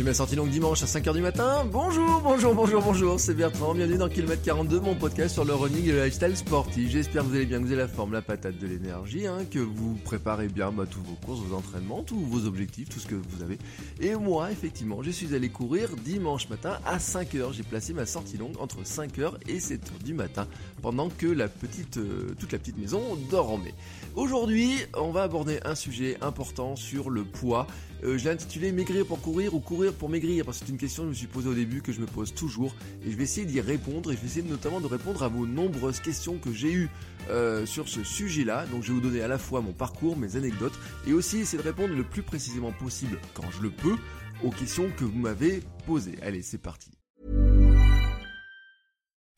fais ma sortie longue dimanche à 5h du matin. Bonjour, bonjour, bonjour, bonjour, c'est Bertrand. Bienvenue dans Kilomètre 42, mon podcast sur le running et le lifestyle sportif. J'espère que vous allez bien, que vous avez la forme, la patate de l'énergie, hein, que vous préparez bien bah, tous vos courses, vos entraînements, tous vos objectifs, tout ce que vous avez. Et moi, effectivement, je suis allé courir dimanche matin à 5h. J'ai placé ma sortie longue entre 5h et 7h du matin pendant que la petite, euh, toute la petite maison dormait. Aujourd'hui, on va aborder un sujet important sur le poids. Euh, je l'ai intitulé Maigrir pour courir ou courir pour maigrir parce que c'est une question que je me suis posée au début que je me pose toujours et je vais essayer d'y répondre et je vais essayer notamment de répondre à vos nombreuses questions que j'ai eues euh, sur ce sujet-là. Donc je vais vous donner à la fois mon parcours, mes anecdotes et aussi essayer de répondre le plus précisément possible quand je le peux aux questions que vous m'avez posées. Allez, c'est parti.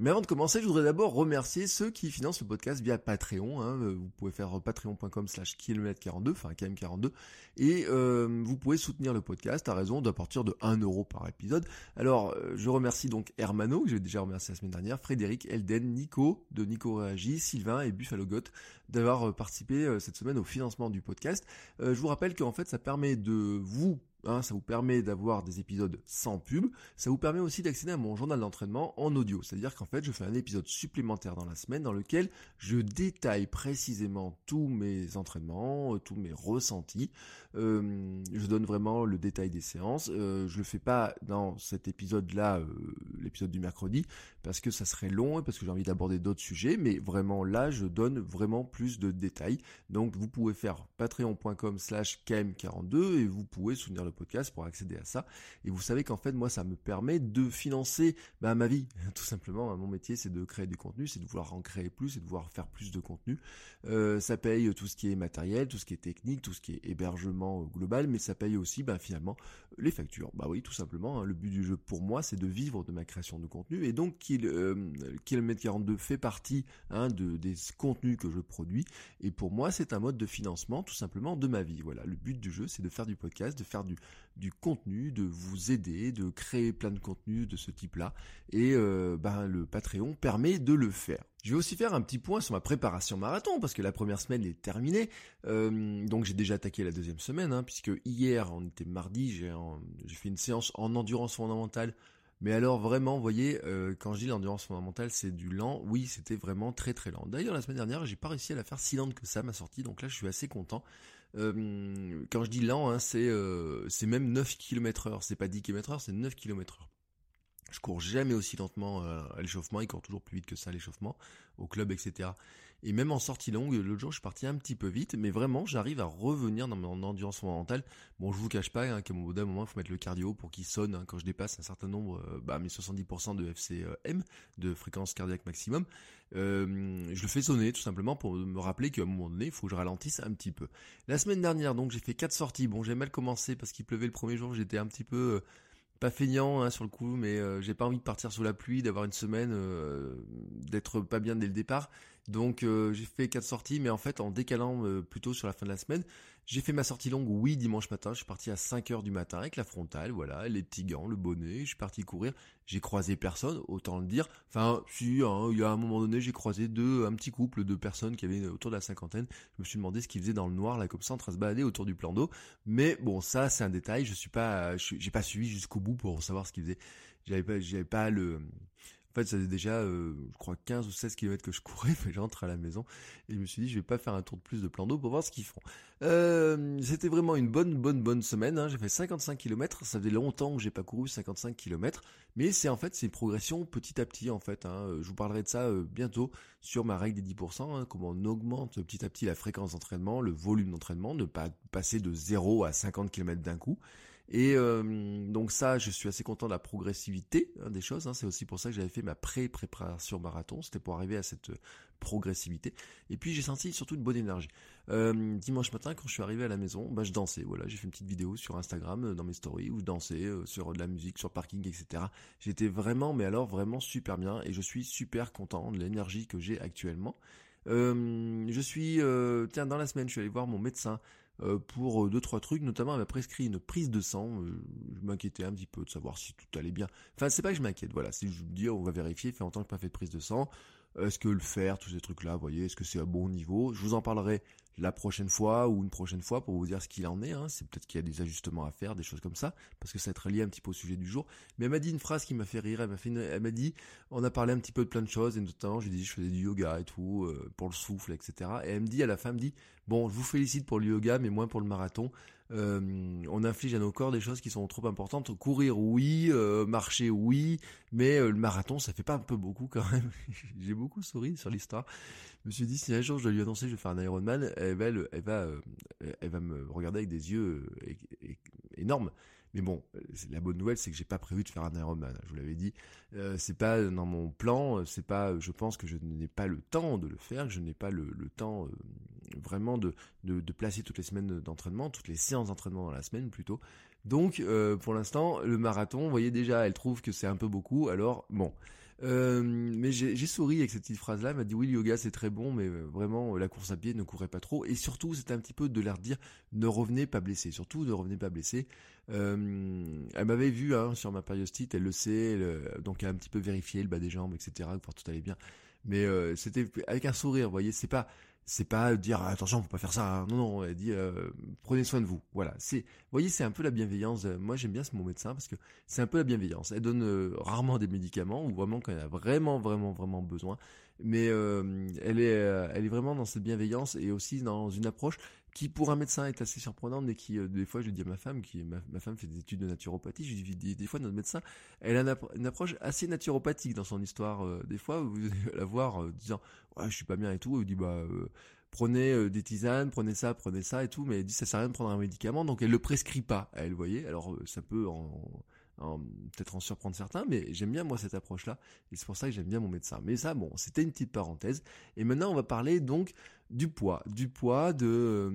Mais avant de commencer, je voudrais d'abord remercier ceux qui financent le podcast via Patreon. hein. Euh, Vous pouvez faire patreon.com slash km42, enfin km42, et euh, vous pouvez soutenir le podcast à raison d'à partir de 1 euro par épisode. Alors, euh, je remercie donc Hermano, que j'ai déjà remercié la semaine dernière, Frédéric, Elden, Nico, de Nico Réagi, Sylvain et Buffalo Goth d'avoir euh, participé euh, cette semaine au financement du podcast. Euh, je vous rappelle qu'en fait, ça permet de vous Hein, ça vous permet d'avoir des épisodes sans pub. Ça vous permet aussi d'accéder à mon journal d'entraînement en audio. C'est-à-dire qu'en fait, je fais un épisode supplémentaire dans la semaine dans lequel je détaille précisément tous mes entraînements, euh, tous mes ressentis. Je donne vraiment le détail des séances. Euh, je le fais pas dans cet épisode-là, euh, l'épisode du mercredi, parce que ça serait long et parce que j'ai envie d'aborder d'autres sujets. Mais vraiment là, je donne vraiment plus de détails. Donc, vous pouvez faire patreon.com slash km42 et vous pouvez soutenir le podcast pour accéder à ça. Et vous savez qu'en fait, moi, ça me permet de financer bah, ma vie, tout simplement. Mon métier, c'est de créer du contenu, c'est de vouloir en créer plus et de vouloir faire plus de contenu. Euh, ça paye tout ce qui est matériel, tout ce qui est technique, tout ce qui est hébergement euh, global, mais ça paye aussi, bah, finalement, les factures. Bah oui, tout simplement. hein. Le but du jeu pour moi, c'est de vivre de ma création de contenu. Et donc, qu'il, euh, Kilomètre 42 fait partie hein, de, des contenus que je produis. Et pour moi, c'est un mode de financement, tout simplement, de ma vie. Voilà. Le but du jeu, c'est de faire du podcast, de faire du, contenu, de vous aider, de créer plein de contenus de ce type-là. Et euh, ben, le Patreon permet de le faire. Je vais aussi faire un petit point sur ma préparation marathon parce que la première semaine est terminée. Euh, donc j'ai déjà attaqué la deuxième semaine hein, puisque hier, on était mardi, j'ai fait une séance en endurance fondamentale. Mais alors vraiment, vous voyez, euh, quand je dis l'endurance fondamentale, c'est du lent. Oui, c'était vraiment très très lent. D'ailleurs, la semaine dernière, j'ai pas réussi à la faire si lente que ça, ma sortie. Donc là, je suis assez content. Euh, quand je dis lent, hein, c'est c'est même 9 km heure. C'est pas 10 km heure, c'est 9 km heure. Je cours jamais aussi lentement euh, à l'échauffement, il court toujours plus vite que ça à l'échauffement, au club, etc. Et même en sortie longue, l'autre jour je suis parti un petit peu vite, mais vraiment j'arrive à revenir dans mon endurance fondamentale. Bon, je vous cache pas hein, qu'à mon bout d'un moment, il faut mettre le cardio pour qu'il sonne hein, quand je dépasse un certain nombre, euh, bah, mes 70% de FCM, de fréquence cardiaque maximum. Euh, je le fais sonner tout simplement pour me rappeler qu'à un moment donné, il faut que je ralentisse un petit peu. La semaine dernière, donc j'ai fait quatre sorties. Bon, j'ai mal commencé parce qu'il pleuvait le premier jour, j'étais un petit peu... pas feignant hein, sur le coup, mais euh, j'ai pas envie de partir sous la pluie, d'avoir une semaine, euh, d'être pas bien dès le départ. Donc euh, j'ai fait quatre sorties, mais en fait en décalant plutôt sur la fin de la semaine, j'ai fait ma sortie longue, oui, dimanche matin. Je suis parti à 5h du matin avec la frontale, voilà, les petits gants, le bonnet. Je suis parti courir. J'ai croisé personne, autant le dire. Enfin, si, hein, il y a un moment donné, j'ai croisé deux, un petit couple de personnes qui avaient autour de la cinquantaine. Je me suis demandé ce qu'ils faisaient dans le noir, là, comme ça, en train de se balader autour du plan d'eau. Mais bon, ça, c'est un détail. Je suis pas, j'ai pas suivi jusqu'au bout pour savoir ce qu'ils faisaient. J'avais pas, j'avais pas le, fait, ça faisait déjà, euh, je crois, 15 ou 16 km que je courais, mais j'entre à la maison et je me suis dit, je vais pas faire un tour de plus de plan d'eau pour voir ce qu'ils font. Euh, c'était vraiment une bonne, bonne, bonne semaine. hein. J'ai fait 55 km. Ça faisait longtemps que j'ai pas couru 55 km, mais c'est en fait c'est une progression petit à petit en fait. hein. Je vous parlerai de ça euh, bientôt sur ma règle des 10%. hein, comment on augmente petit à petit la fréquence d'entraînement, le volume d'entraînement, ne pas passer de 0 à 50 km d'un coup. Et euh, donc ça, je suis assez content de la progressivité hein, des choses. Hein. C'est aussi pour ça que j'avais fait ma pré-préparation marathon. C'était pour arriver à cette progressivité. Et puis j'ai senti surtout une bonne énergie. Euh, dimanche matin, quand je suis arrivé à la maison, bah, je dansais. Voilà, j'ai fait une petite vidéo sur Instagram euh, dans mes stories où je dansais euh, sur de la musique, sur parking, etc. J'étais vraiment, mais alors vraiment super bien et je suis super content de l'énergie que j'ai actuellement. je suis, tiens, dans la semaine, je suis allé voir mon médecin pour deux trois trucs, notamment elle m'a prescrit une prise de sang. je m'inquiétais un petit peu de savoir si tout allait bien. Enfin, c'est pas que je m'inquiète, voilà, c'est je me dis on va vérifier, fait longtemps que je pas fait de prise de sang. Est-ce que le faire, tous ces trucs-là, vous voyez, est-ce que c'est à bon niveau? Je vous en parlerai la prochaine fois ou une prochaine fois pour vous dire ce qu'il en est. Hein. C'est peut-être qu'il y a des ajustements à faire, des choses comme ça, parce que ça va être lié un petit peu au sujet du jour. Mais elle m'a dit une phrase qui m'a fait rire. Elle m'a fait, elle m'a dit, on a parlé un petit peu de plein de choses et notamment, je lui dit, je faisais du yoga et tout euh, pour le souffle, etc. Et elle me dit à la fin, elle me dit, bon, je vous félicite pour le yoga, mais moins pour le marathon. Euh, on inflige à nos corps des choses qui sont trop importantes. Courir, oui, euh, marcher, oui, mais le marathon, ça fait pas un peu beaucoup quand même. J'ai beaucoup souri sur l'histoire. Je me suis dit, si un jour je dois lui annoncer que je vais faire un Ironman, elle va, elle va, euh, elle va me regarder avec des yeux euh, énormes. Mais bon, la bonne nouvelle, c'est que j'ai pas prévu de faire un Ironman. Je vous l'avais dit, euh, c'est pas dans mon plan. C'est pas, je pense que je n'ai pas le temps de le faire, que je n'ai pas le, temps vraiment de, de, de, placer toutes les semaines d'entraînement, toutes les séances d'entraînement dans la semaine plutôt. Donc, pour l'instant, le marathon, vous voyez déjà, elle trouve que c'est un peu beaucoup. Alors, bon, euh, mais j'ai souri avec cette petite phrase-là. Elle m'a dit oui, le yoga c'est très bon, mais euh, vraiment la course à pied ne courait pas trop. Et surtout, c'était un petit peu de leur dire ne revenez pas blessé. Surtout ne revenez pas blessé. Euh, elle m'avait vu hein, sur ma périostite, elle le sait, donc elle a un petit peu vérifié le bas des jambes, etc. Pour tout allait bien. Mais c'était avec un sourire, vous voyez. C'est pas c'est pas dire attention faut pas faire ça hein. non non elle dit euh, prenez soin de vous. Voilà. C'est voyez c'est un peu la bienveillance. Moi j'aime bien ce mon médecin parce que c'est un peu la bienveillance. Elle donne euh, rarement des médicaments ou vraiment quand elle a vraiment vraiment vraiment besoin. Mais euh, elle est elle est vraiment dans cette bienveillance et aussi dans une approche qui pour un médecin est assez surprenante mais qui des fois je dis à ma femme qui ma, femme fait des études de naturopathie je dis des, fois notre médecin elle a une, approche assez naturopathique dans son histoire des fois vous allez la voir disant ouais je suis pas bien et tout elle dit bah prenez euh, des tisanes, prenez ça, prenez ça et tout, mais elle dit ça sert à rien de prendre un médicament, donc elle le prescrit pas, elle, voyez. Alors euh, ça peut en, peut-être en surprendre certains, mais j'aime bien moi cette approche-là, et c'est pour ça que j'aime bien mon médecin. Mais ça, bon, c'était une petite parenthèse. Et maintenant, on va parler donc du poids, du poids, de,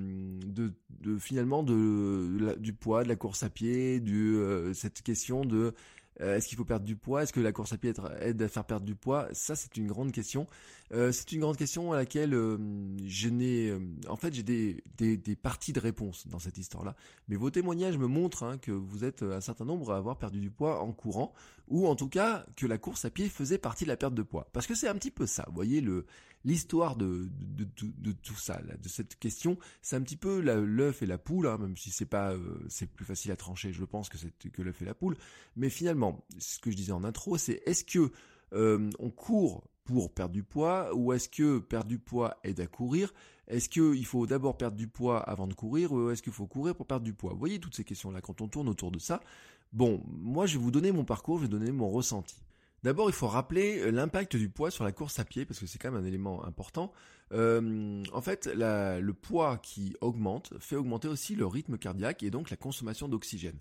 euh, finalement du poids, de la course à pied, du cette question de euh, est-ce qu'il faut perdre du poids? Est-ce que la course à pied aide à faire perdre du poids? Ça, c'est une grande question. Euh, c'est une grande question à laquelle euh, je n'ai... en fait, j'ai des, des, des, parties de réponse dans cette histoire-là. Mais vos témoignages me montrent hein, que vous êtes un certain nombre à avoir perdu du poids en courant, ou en tout cas que la course à pied faisait partie de la perte de poids. Parce que c'est un petit peu ça. Vous voyez, le l'histoire de, tout ça, de cette question, c'est un petit peu l'œuf et la poule, hein, même si c'est pas, c'est plus facile à trancher, je pense que c'est que l'œuf et la poule. Mais finalement, ce que je disais en intro, c'est est-ce que euh, on court pour perdre du poids ou est-ce que perdre du poids aide à courir? Est-ce qu'il faut d'abord perdre du poids avant de courir ou est-ce qu'il faut courir pour perdre du poids? Vous voyez toutes ces questions-là quand on tourne autour de ça. Bon, moi je vais vous donner mon parcours, je vais donner mon ressenti. D'abord, il faut rappeler euh, l'impact du poids sur la course à pied parce que c'est quand même un élément important. Euh, en fait, le poids qui augmente fait augmenter aussi le rythme cardiaque et donc la consommation d'oxygène.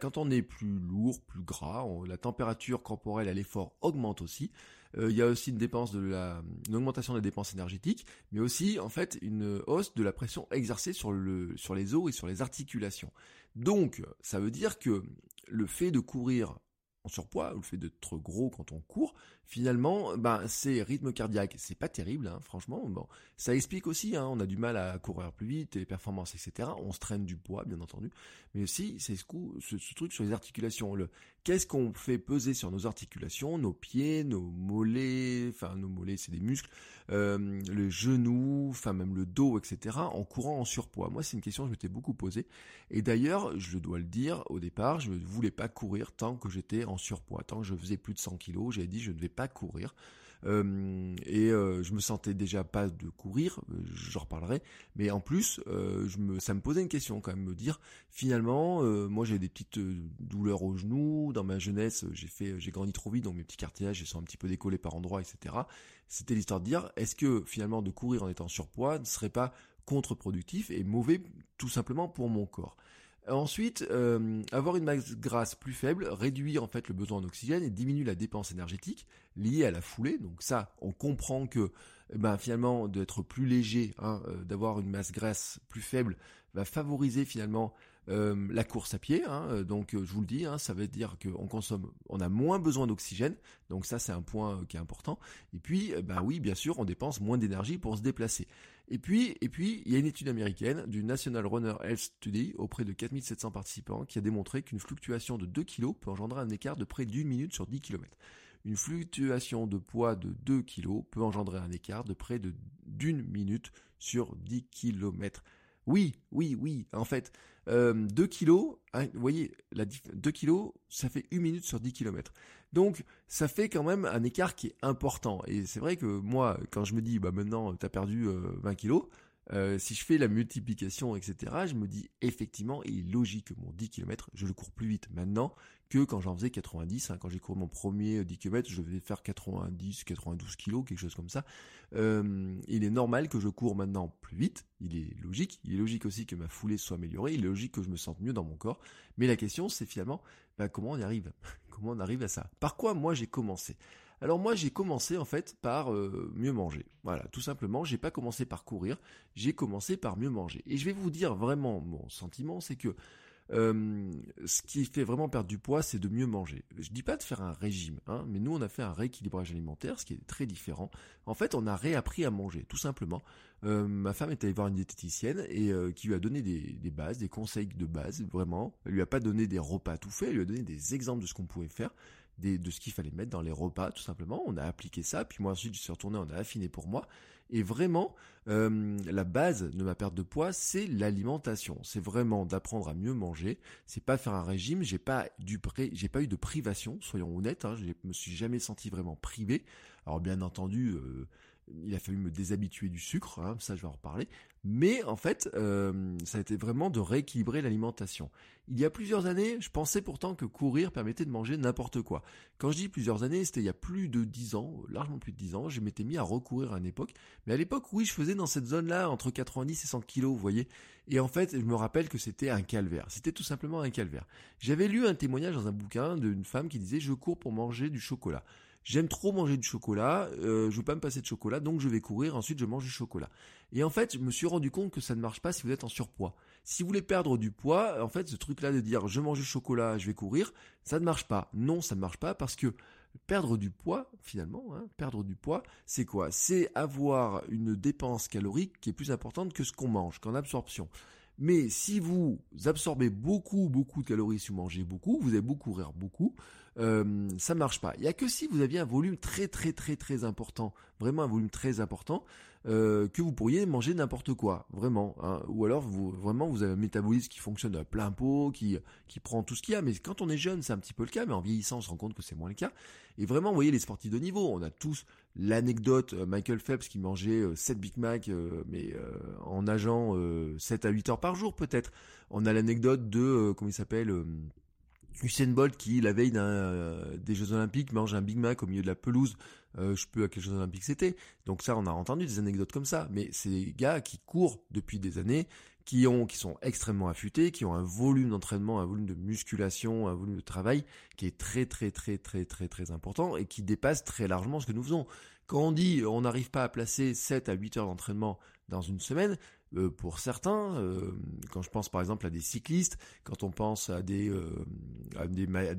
Quand on est plus lourd, plus gras, la température corporelle à l'effort augmente aussi. Euh, il y a aussi une dépense de la, une augmentation des dépenses énergétiques, mais aussi en fait une hausse de la pression exercée sur le sur les os et sur les articulations. Donc, ça veut dire que le fait de courir en surpoids, ou le fait d'être gros quand on court, finalement, ben ces rythmes cardiaques, c'est pas terrible, hein, franchement. Bon, ça explique aussi, hein, on a du mal à courir plus vite, les performances, etc. On se traîne du poids, bien entendu, mais aussi c'est ce, coup, ce, truc sur les articulations. Le qu'est-ce qu'on fait peser sur nos articulations, nos pieds, nos mollets, enfin nos mollets, c'est des muscles, euh, le genou, enfin même le dos, etc. En courant en surpoids? Moi, c'est une question que je m'étais beaucoup posée. Et d'ailleurs, je dois le dire, au départ, je ne voulais pas courir tant que j'étais en surpoids. Tant que je faisais plus de 100 kilos, j'avais dit je ne vais pas courir. Euh, et euh, je me sentais déjà pas de courir, euh, j'en reparlerai, mais en plus, je me, ça me posait une question quand même, me dire finalement, moi j'ai des petites douleurs aux genoux, dans ma jeunesse j'ai fait, j'ai grandi trop vite, donc mes petits cartilages sont un petit peu décollés par endroits, etc. C'était l'histoire de dire, est-ce que finalement de courir en étant surpoids ne serait pas contre-productif et mauvais tout simplement pour mon corps? Ensuite, euh, avoir une masse grasse plus faible réduit en fait le besoin en oxygène et diminue la dépense énergétique liée à la foulée. Donc ça, on comprend que eh ben, finalement d'être plus léger, hein, euh, d'avoir une masse grasse plus faible, va favoriser finalement euh, la course à pied. Hein. donc je vous le dis, hein, ça veut dire qu'on consomme, on a moins besoin d'oxygène. Donc ça, c'est un point qui est important. Et puis, ben oui, bien sûr, on dépense moins d'énergie pour se déplacer. Et puis, il y a une étude américaine du National Runner Health Study auprès de 4700 participants qui a démontré qu'une fluctuation de 2 kg peut engendrer un écart de près d'une minute sur 10 km. Une fluctuation de poids de 2 kg peut engendrer un écart de près de d'une minute sur 10 km. Oui, oui, oui. En fait, euh, 2 kilos, hein, vous voyez, la 2 kilos, ça fait une minute sur 10 km. Donc, ça fait quand même un écart qui est important. Et c'est vrai que moi, quand je me dis, bah maintenant, t'as perdu 20 euh, kilos, euh, si je fais la multiplication, etc., je me dis effectivement, il est logique que mon 10 km, je le cours plus vite maintenant que quand j'en faisais 90. Hein. quand j'ai couru mon premier 10 km, je vais faire 90, 92 kg, quelque chose comme ça. Euh, il est normal que je cours maintenant plus vite. Il est logique. Il est logique aussi que ma foulée soit améliorée. Il est logique que je me sente mieux dans mon corps. Mais la question, c'est finalement, bah, comment on y arrive? Comment on arrive à ça? Par quoi moi j'ai commencé? Alors moi j'ai commencé en fait par euh, mieux manger. Voilà, tout simplement, j'ai pas commencé par courir, j'ai commencé par mieux manger. Et je vais vous dire vraiment mon sentiment, c'est que euh, ce qui fait vraiment perdre du poids, c'est de mieux manger. Je dis pas de faire un régime, hein, mais nous on a fait un rééquilibrage alimentaire, ce qui est très différent. En fait, on a réappris à manger, tout simplement. Euh, ma femme est allée voir une diététicienne et qui lui a donné des, bases, des conseils de base, vraiment. Elle lui a pas donné des repas tout faits, elle lui a donné des exemples de ce qu'on pouvait faire de ce qu'il fallait mettre dans les repas, tout simplement. On a appliqué ça, puis moi ensuite je suis retourné, on a affiné pour moi. Et vraiment, euh, la base de ma perte de poids, c'est l'alimentation. C'est vraiment d'apprendre à mieux manger. C'est pas faire un régime. J'ai pas du j'ai pas eu de privation, soyons honnêtes. Hein, je me suis jamais senti vraiment privé. Alors bien entendu, euh, il a fallu me déshabituer du sucre, hein, ça je vais en reparler. Mais en fait, euh, ça a été vraiment de rééquilibrer l'alimentation. Il y a plusieurs années, je pensais pourtant que courir permettait de manger n'importe quoi. Quand je dis plusieurs années, c'était il y a plus de 10 ans, largement plus de 10 ans, je m'étais mis à recourir à une époque. Mais à l'époque, oui, je faisais dans cette zone-là, entre 90 et 100 kilos, vous voyez. Et en fait, je me rappelle que c'était un calvaire. C'était tout simplement un calvaire. J'avais lu un témoignage dans un bouquin d'une femme qui disait, je cours pour manger du chocolat. J'aime trop manger du chocolat, euh, je veux pas me passer de chocolat, donc je vais courir, ensuite je mange du chocolat. Et en fait, je me suis rendu compte que ça ne marche pas si vous êtes en surpoids. Si vous voulez perdre du poids, en fait, ce truc-là de dire je mange du chocolat, je vais courir, ça ne marche pas. Non, ça ne marche pas parce que perdre du poids, finalement, hein, perdre du poids, c'est quoi? C'est avoir une dépense calorique qui est plus importante que ce qu'on mange, qu'en absorption. Mais si vous absorbez beaucoup, beaucoup de calories si vous mangez beaucoup, vous allez beaucoup courir beaucoup, euh, ça marche pas. Il y a que si vous aviez un volume très très très très important, vraiment un volume très important, euh, que vous pourriez manger n'importe quoi, vraiment. Hein. Ou alors vous vraiment vous avez un métabolisme qui fonctionne à plein pot, qui qui prend tout ce qu'il y a. Mais quand on est jeune, c'est un petit peu le cas, mais en vieillissant, on se rend compte que c'est moins le cas. Et vraiment, vous voyez les sportifs de niveau, on a tous l'anecdote euh, Michael Phelps qui mangeait 7 Big Mac, mais en nageant 7 à 8 heures par jour peut-être. On a l'anecdote de comment il s'appelle Usain Bolt qui la veille euh, des Jeux Olympiques mange un Big Mac au milieu de la pelouse, euh, je peux à quels Jeux Olympiques c'était. Donc ça on a entendu des anecdotes comme ça, mais c'est des gars qui courent depuis des années, qui ont qui sont extrêmement affûtés, qui ont un volume d'entraînement, un volume de musculation, un volume de travail qui est très très très très très très important et qui dépasse très largement ce que nous faisons. Quand on dit on n'arrive pas à placer 7 à 8 heures d'entraînement dans une semaine, euh, pour certains, euh, quand je pense par exemple à des cyclistes, quand on pense à des, euh,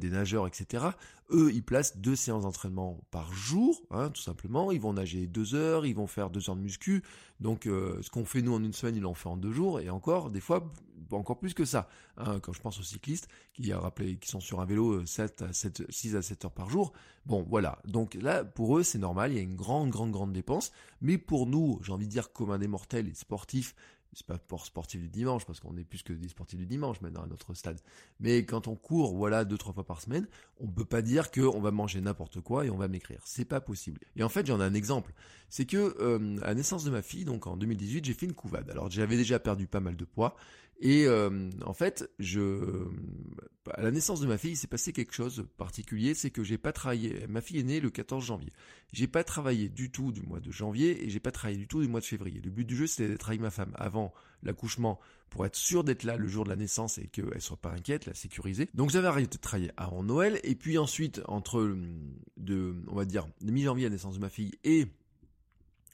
nageurs, etc., eux, ils placent deux séances d'entraînement par jour, hein, tout simplement. Ils vont nager deux heures, ils vont faire deux heures de muscu. Donc, ce qu'on fait nous en une semaine, ils l'ont fait en deux jours, et encore, des fois, encore plus que ça. Hein, quand je pense aux cyclistes qui a rappelé, qui sont sur un vélo 7 à 7, 6 à 7 heures par jour. Bon, voilà. Donc là, pour eux, c'est normal. Il y a une grande, grande, grande dépense. Mais pour nous, j'ai envie de dire comme un des mortels et sportifs, c'est pas pour sportifs du dimanche parce qu'on est plus que des sportifs du dimanche maintenant à notre stade. Mais quand on court, voilà, deux trois fois par semaine, on peut pas dire qu'on va manger n'importe quoi et on va m'écrire. C'est pas possible. Et en fait, j'en ai un exemple. C'est que euh, à la naissance de ma fille, donc en 2018, j'ai fait une couvade. Alors j'avais déjà perdu pas mal de poids Et en fait, je, à la naissance de ma fille, il s'est passé quelque chose de particulier, c'est que j'ai pas travaillé. Ma fille est née le 14 janvier. J'ai pas travaillé du tout du mois de janvier et j'ai pas travaillé du tout du mois de février. Le but du jeu, c'était d'être avec ma femme avant l'accouchement pour être sûr d'être là le jour de la naissance et qu'elle soit pas inquiète, la sécuriser. Donc j'avais arrêté de travailler avant Noël et puis ensuite entre de, on va dire, mi-janvier la naissance de ma fille et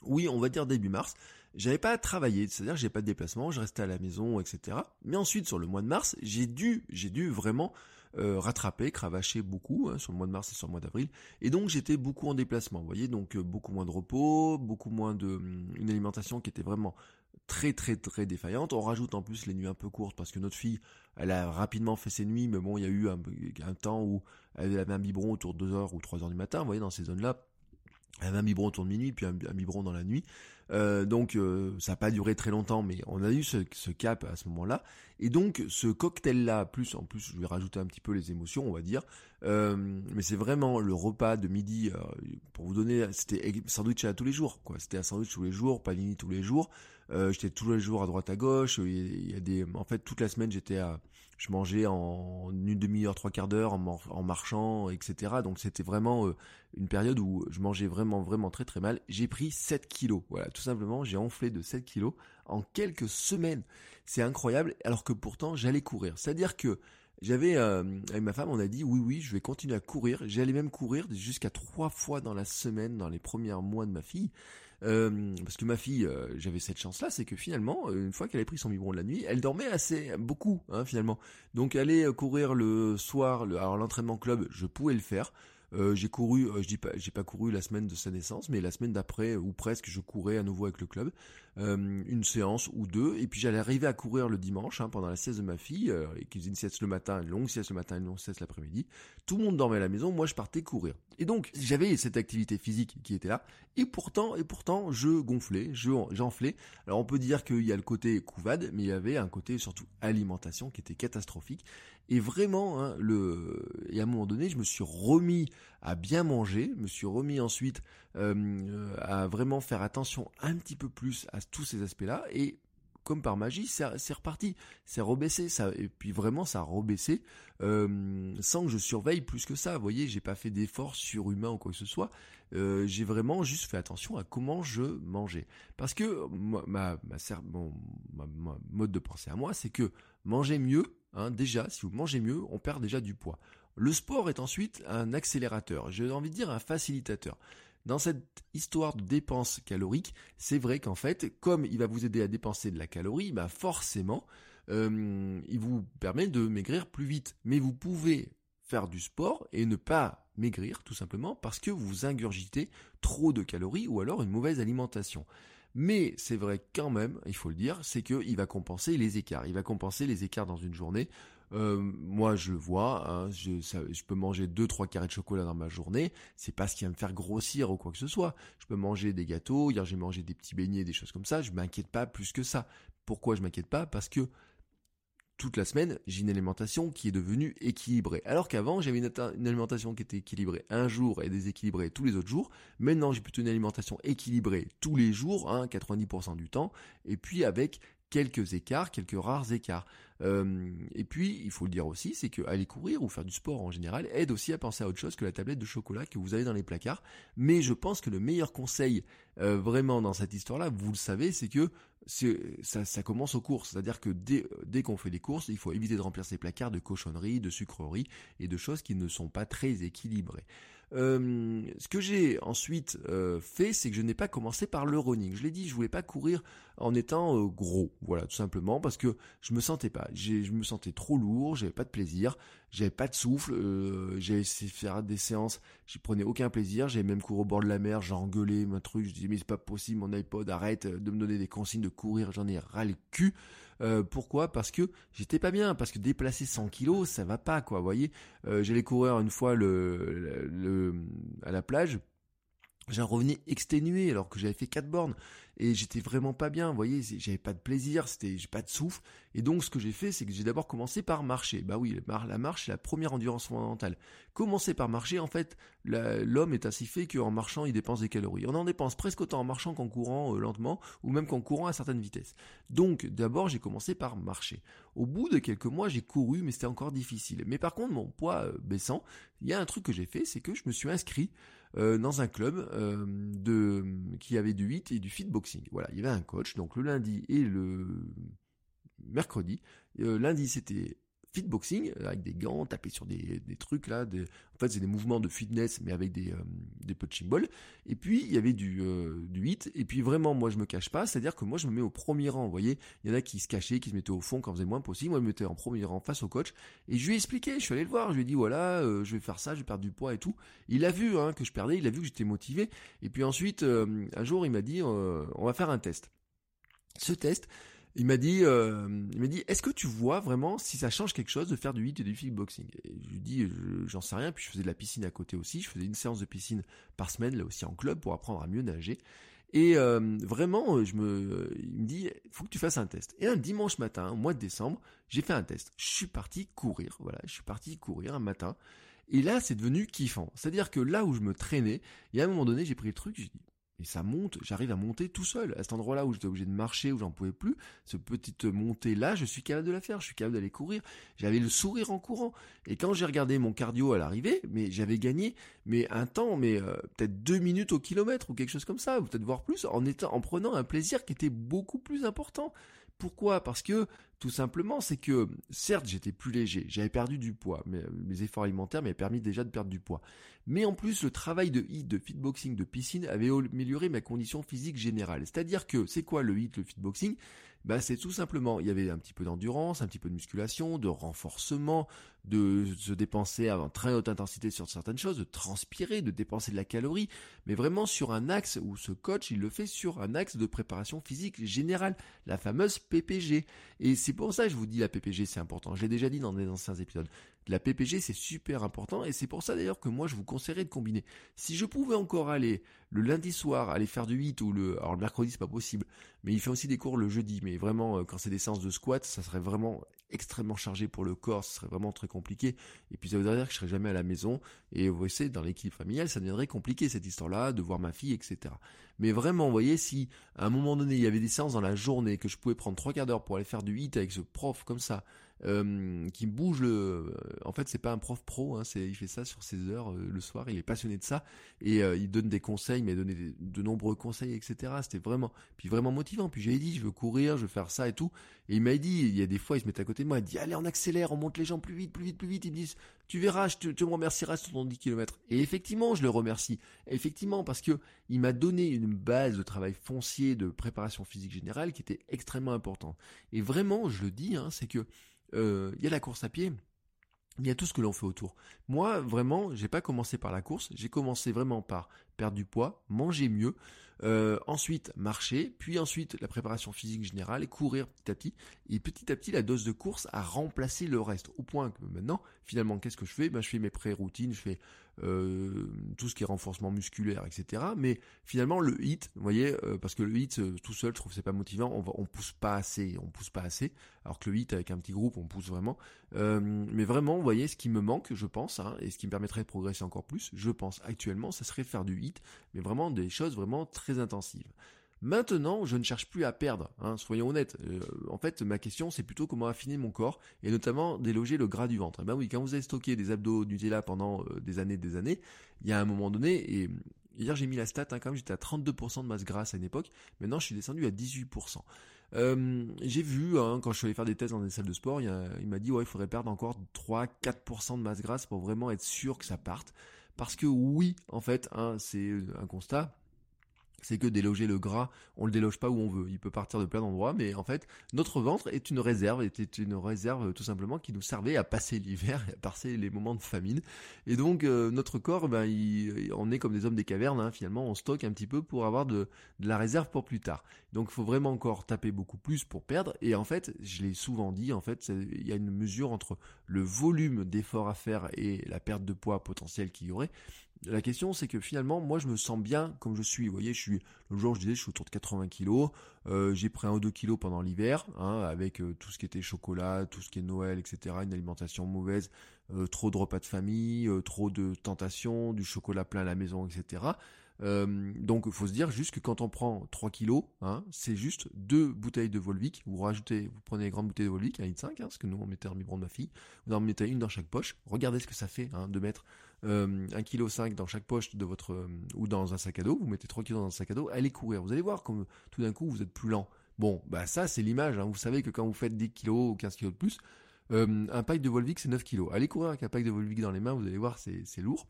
oui, on va dire début mars, j'avais pas travaillé, c'est-à-dire j'ai pas de déplacement, je restais à la maison, etc. Mais ensuite, sur le mois de mars, j'ai dû, j'ai dû vraiment euh, rattraper, cravacher beaucoup hein, sur le mois de mars et sur le mois d'avril. Et donc j'étais beaucoup en déplacement, vous voyez, donc euh, beaucoup moins de repos, beaucoup moins de hum, une alimentation qui était vraiment très très très défaillante. On rajoute en plus les nuits un peu courtes parce que notre fille, elle a rapidement fait ses nuits, mais bon, il y a eu un, un temps où elle avait un biberon autour de 2h ou 3h du matin, vous voyez, dans ces zones-là. Un biberon autour de minuit, puis un, un biberon dans la nuit. Euh, donc euh, ça n'a pas duré très longtemps, mais on a eu ce, cap à ce moment-là. Et donc ce cocktail-là, plus en plus, je vais rajouter un petit peu les émotions, on va dire. Euh, mais c'est vraiment le repas de midi. pour vous donner, c'était sandwich à tous les jours, quoi. C'était un sandwich tous les jours, panini tous les jours. j'étais tous les jours à droite à gauche. Il y a des, en fait, toute la semaine j'étais à, je mangeais en une demi-heure, trois quarts d'heure en, marchant, etc. Donc c'était vraiment une période où je mangeais vraiment, vraiment très très mal. J'ai pris 7 kilos. Voilà, tout simplement, j'ai enflé de 7 kilos en quelques semaines. C'est incroyable, alors que pourtant j'allais courir. C'est-à-dire que j'avais euh, avec ma femme, on a dit oui oui, je vais continuer à courir. J'allais même courir jusqu'à trois fois dans la semaine dans les premiers mois de ma fille. Euh, parce que ma fille, euh, j'avais cette chance-là, c'est que finalement, une fois qu'elle avait pris son biberon de la nuit, elle dormait assez beaucoup, hein, finalement. Donc aller courir le soir, alors l'entraînement club, je pouvais le faire. Euh, j'ai couru, euh, je dis pas, j'ai pas couru la semaine de sa naissance, mais la semaine d'après ou presque, je courais à nouveau avec le club, euh, une séance ou deux, et puis j'allais arriver à courir le dimanche hein, pendant la sieste de ma fille, qui faisait une sieste le matin, une longue sieste le matin, une longue sieste l'après-midi. Tout le monde dormait à la maison, moi je partais courir. Et donc j'avais cette activité physique qui était là, et pourtant, et pourtant, je gonflais, je j'enflais. Alors on peut dire qu'il y a le côté couvade, mais il y avait un côté surtout alimentation qui était catastrophique. Et vraiment, hein, le, et à un moment donné, je me suis remis à bien manger, me suis remis ensuite euh, à vraiment faire attention un petit peu plus à tous ces aspects-là, et comme par magie, c'est reparti, c'est rebaissé, et puis vraiment ça a rebaissé euh, sans que je surveille plus que ça. Vous voyez, j'ai pas fait d'efforts surhumains ou quoi que ce soit. Euh, j'ai vraiment juste fait attention à comment je mangeais, parce que ma, ma mode de pensée à moi, c'est que manger mieux, Hein, déjà, si vous mangez mieux, on perd déjà du poids. Le sport est ensuite un accélérateur, j'ai envie de dire un facilitateur. Dans cette histoire de dépense calorique, c'est vrai qu'en fait, comme il va vous aider à dépenser de la calorie, bah forcément, euh, il vous permet de maigrir plus vite. Mais vous pouvez faire du sport et ne pas maigrir tout simplement parce que vous ingurgitez trop de calories ou alors une mauvaise alimentation. Mais c'est vrai quand même, il faut le dire, c'est qu'il va compenser les écarts. Il va compenser les écarts dans une journée. Euh, moi, je le vois, hein, je, peux manger deux, trois carrés de chocolat dans ma journée. C'est pas ce qui va me faire grossir ou quoi que ce soit. Je peux manger des gâteaux. Hier, j'ai mangé des petits beignets, des choses comme ça. Je m'inquiète pas plus que ça. Pourquoi je m'inquiète pas? Parce que toute la semaine, j'ai une alimentation qui est devenue équilibrée. Alors qu'avant, j'avais une, alimentation qui était équilibrée un jour et déséquilibrée tous les autres jours. Maintenant, j'ai plutôt une alimentation équilibrée tous les jours, hein, 90% du temps, et puis avec quelques écarts, quelques rares écarts. Euh, et puis, il faut le dire aussi, c'est que aller courir ou faire du sport en général aide aussi à penser à autre chose que la tablette de chocolat que vous avez dans les placards. Mais je pense que le meilleur conseil euh, vraiment dans cette histoire-là, vous le savez, c'est que ça, commence aux courses. C'est-à-dire que dès, dès qu'on fait des courses, il faut éviter de remplir ses placards de cochonneries, de sucreries et de choses qui ne sont pas très équilibrées. Euh, ce que j'ai ensuite euh, fait, c'est que je n'ai pas commencé par le running. Je l'ai dit, je voulais pas courir en étant euh, gros, voilà, tout simplement parce que je me sentais pas. Je me sentais trop lourd, j'avais pas de plaisir, j'avais pas de souffle. j'ai essayé de faire des séances, j'y prenais aucun plaisir. J'avais même couru au bord de la mer, j'ai engueulé ma truc. Je disais mais c'est pas possible, mon iPod, arrête de me donner des consignes de courir, j'en ai ras le cul. Euh, pourquoi? Parce que j'étais pas bien, parce que déplacer 100 kilos, ça va pas, quoi. Vous voyez, euh, j'allais courir une fois le, le, à la plage. J'en revenais exténué alors que j'avais fait quatre bornes et j'étais vraiment pas bien. Vous voyez, j'avais pas de plaisir, c'était, j'ai pas de souffle. Et donc, ce que j'ai fait, c'est que j'ai d'abord commencé par marcher. Bah oui, la marche, c'est la première endurance fondamentale. Commencer par marcher, en fait, l'homme est ainsi fait qu'en marchant, il dépense des calories. On en dépense presque autant en marchant qu'en courant euh, lentement, ou même qu'en courant à certaines vitesses. Donc, d'abord, j'ai commencé par marcher. Au bout de quelques mois, j'ai couru, mais c'était encore difficile. Mais par contre, mon poids euh, baissant, il y a un truc que j'ai fait, c'est que je me suis inscrit euh, dans un club euh, qui avait du 8 et du fitboxing. Voilà, il y avait un coach, donc le lundi et le mercredi. Euh, lundi c'était fitboxing avec des gants, taper sur des, des trucs là, des, en fait c'est des mouvements de fitness mais avec des, euh, des punching balls. Et puis il y avait du, euh, du hit, et puis vraiment moi je me cache pas, c'est-à-dire que moi je me mets au premier rang, voyez, il y en a qui se cachaient, qui se mettaient au fond quand faisait moins possible, moi je me mettais en premier rang face au coach, et je lui ai expliqué, je suis allé le voir, je lui ai dit voilà, euh, je vais faire ça, je vais perdre du poids et tout. Il a vu hein, que je perdais, il a vu que j'étais motivé, et puis ensuite un jour il m'a dit on va faire un test. Ce test, il m'a dit, euh, il m'a dit, est-ce que tu vois vraiment si ça change quelque chose de faire du hit et du kickboxing? Et je lui dis, j'en sais rien. Puis je faisais de la piscine à côté aussi. Je faisais une séance de piscine par semaine là aussi en club pour apprendre à mieux nager. Et euh, vraiment, je me, il me dit, faut que tu fasses un test. Et un dimanche matin, au mois de décembre, j'ai fait un test. Je suis parti courir. Voilà, je suis parti courir un matin. Et là, c'est devenu kiffant. C'est-à-dire que là où je me traînais, il y a un moment donné, j'ai pris le truc, j'ai dit, et ça monte, j'arrive à monter tout seul. À cet endroit-là où j'étais obligé de marcher, où j'en pouvais plus, ce petite montée-là, je suis capable de la faire, je suis capable d'aller courir. J'avais le sourire en courant. Et quand j'ai regardé mon cardio à l'arrivée, mais j'avais gagné, mais un temps, mais euh, peut-être deux minutes au kilomètre ou quelque chose comme ça, ou peut-être voir plus, en prenant un plaisir qui était beaucoup plus important. Pourquoi? Parce que tout simplement, c'est que certes j'étais plus léger, j'avais perdu du poids, mais mes efforts alimentaires m'avaient permis déjà de perdre du poids. Mais en plus, le travail de hit, de fitboxing, de piscine avait amélioré ma condition physique générale. C'est-à-dire que c'est quoi le hit, le fitboxing? Bah, c'est tout simplement, il y avait un petit peu d'endurance, un petit peu de musculation, de renforcement, de se dépenser à très haute intensité sur certaines choses, de transpirer, de dépenser de la calorie, mais vraiment sur un axe où ce coach, il le fait sur un axe de préparation physique générale, la fameuse PPG. Et c'est pour ça que je vous dis la PPG, c'est important. Je l'ai déjà dit dans des anciens épisodes. La PPG, c'est super important et c'est pour ça d'ailleurs que moi je vous conseillerais de combiner. Si je pouvais encore aller le lundi soir, aller faire du 8 ou le, alors le mercredi c'est pas possible, mais il fait aussi des cours le jeudi, mais vraiment euh, quand c'est des séances de squat, ça serait vraiment extrêmement chargé pour le corps, ce serait vraiment très compliqué. Et puis ça voudrait dire que je serais jamais à la maison et vous voyez, dans l'équipe familiale, ça deviendrait compliqué cette histoire-là, de voir ma fille, etc. Mais vraiment, vous voyez, si à un moment donné il y avait des séances dans la journée que je pouvais prendre trois quarts d'heure pour aller faire du 8 avec ce prof comme ça, euh, qui bouge le. En fait, c'est pas un prof pro, hein, c'est il fait ça sur ses heures euh, le soir. Il est passionné de ça et euh, il donne des conseils, mais il donne de nombreux conseils, etc. C'était vraiment, puis vraiment motivant. Puis j'ai dit, je veux courir, je veux faire ça et tout. Et il m'a dit, il y a des fois, il se met à côté de moi, il dit, allez, on accélère, on monte les gens plus vite, plus vite, plus vite. Ils me disent, tu verras, je te, tu me remercieras sur ton 10 km. Et effectivement, je le remercie. Effectivement, parce que il m'a donné une base de travail foncier de préparation physique générale qui était extrêmement importante. Et vraiment, je le dis, hein, c'est que il y a la course à pied, il y a tout ce que l'on fait autour. Moi, vraiment, j'ai pas commencé par la course, j'ai commencé vraiment par perdre du poids, manger mieux, euh, ensuite marcher, puis ensuite la préparation physique générale, courir petit à petit, et petit à petit la dose de course a remplacé le reste, au point que maintenant, finalement, qu'est-ce que je fais? Ben, Je fais mes pré-routines, je fais euh, tout ce qui est renforcement musculaire, etc. Mais finalement, le hit, vous voyez, euh, parce que le hit euh, tout seul, je trouve c'est pas motivant. On, pousse pas assez, on pousse pas assez. Alors que le hit avec un petit groupe, on pousse vraiment. mais vraiment, vous voyez, ce qui me manque, je pense, hein, et ce qui me permettrait de progresser encore plus, je pense actuellement, ça serait faire du hit, mais vraiment des choses vraiment très intensives. Maintenant, je ne cherche plus à perdre, hein, soyons honnêtes. Euh, en fait, ma question, c'est plutôt comment affiner mon corps, et notamment déloger le gras du ventre. Et eh ben oui, quand vous avez stocké des abdos Nutella pendant euh, des années des années, il y a un moment donné, et hier j'ai mis la stat, hein, quand même j'étais à 32% de masse grasse à une époque, maintenant je suis descendu à 18%. Euh, j'ai vu, hein, quand je suis faire des tests dans des salles de sport, il, m'a dit, ouais, il faudrait perdre encore 3-4% de masse grasse pour vraiment être sûr que ça parte. Parce que oui, en fait, c'est un constat, c'est que déloger le gras, on le déloge pas où on veut. Il peut partir de plein d'endroits, mais en fait, notre ventre est une réserve, était une réserve tout simplement qui nous servait à passer l'hiver à passer les moments de famine. Et donc euh, notre corps, ben, il, on est comme des hommes des cavernes. Hein, finalement, on stocke un petit peu pour avoir de, de la réserve pour plus tard. Donc, il faut vraiment encore taper beaucoup plus pour perdre. Et en fait, je l'ai souvent dit, en fait, il y a une mesure entre le volume d'efforts à faire et la perte de poids potentielle qu'il y aurait. La question, c'est que finalement, moi, je me sens bien comme je suis. Vous voyez, je suis, le jour, je disais, je suis autour de 80 kilos. Euh, j'ai pris un ou deux kilos pendant l'hiver, hein, avec euh, tout ce qui était chocolat, tout ce qui est Noël, etc. Une alimentation mauvaise, euh, trop de repas de famille, trop de tentations, du chocolat plein à la maison, etc. Donc faut se dire juste que quand on prend 3 kilos, hein, c'est juste deux bouteilles de Volvic. Vous rajoutez, vous prenez les grandes bouteilles de Volvic, 1,5 litre, hein, parce que nous on mettait un biberon de ma fille. Vous en mettez une dans chaque poche. Regardez ce que ça fait hein, de mettre euh, 1,5 kg dans chaque poche de votre euh, ou dans un sac à dos. Vous mettez 3 kg dans un sac à dos. Allez courir. Vous allez voir comme tout d'un coup vous êtes plus lent. Bon, bah ça c'est l'image. Hein. Vous savez que quand vous faites 10 kilos ou 15 kilos de plus, euh, un pack de Volvic c'est 9 kilos. Allez courir avec un pack de Volvic dans les mains. Vous allez voir c'est lourd.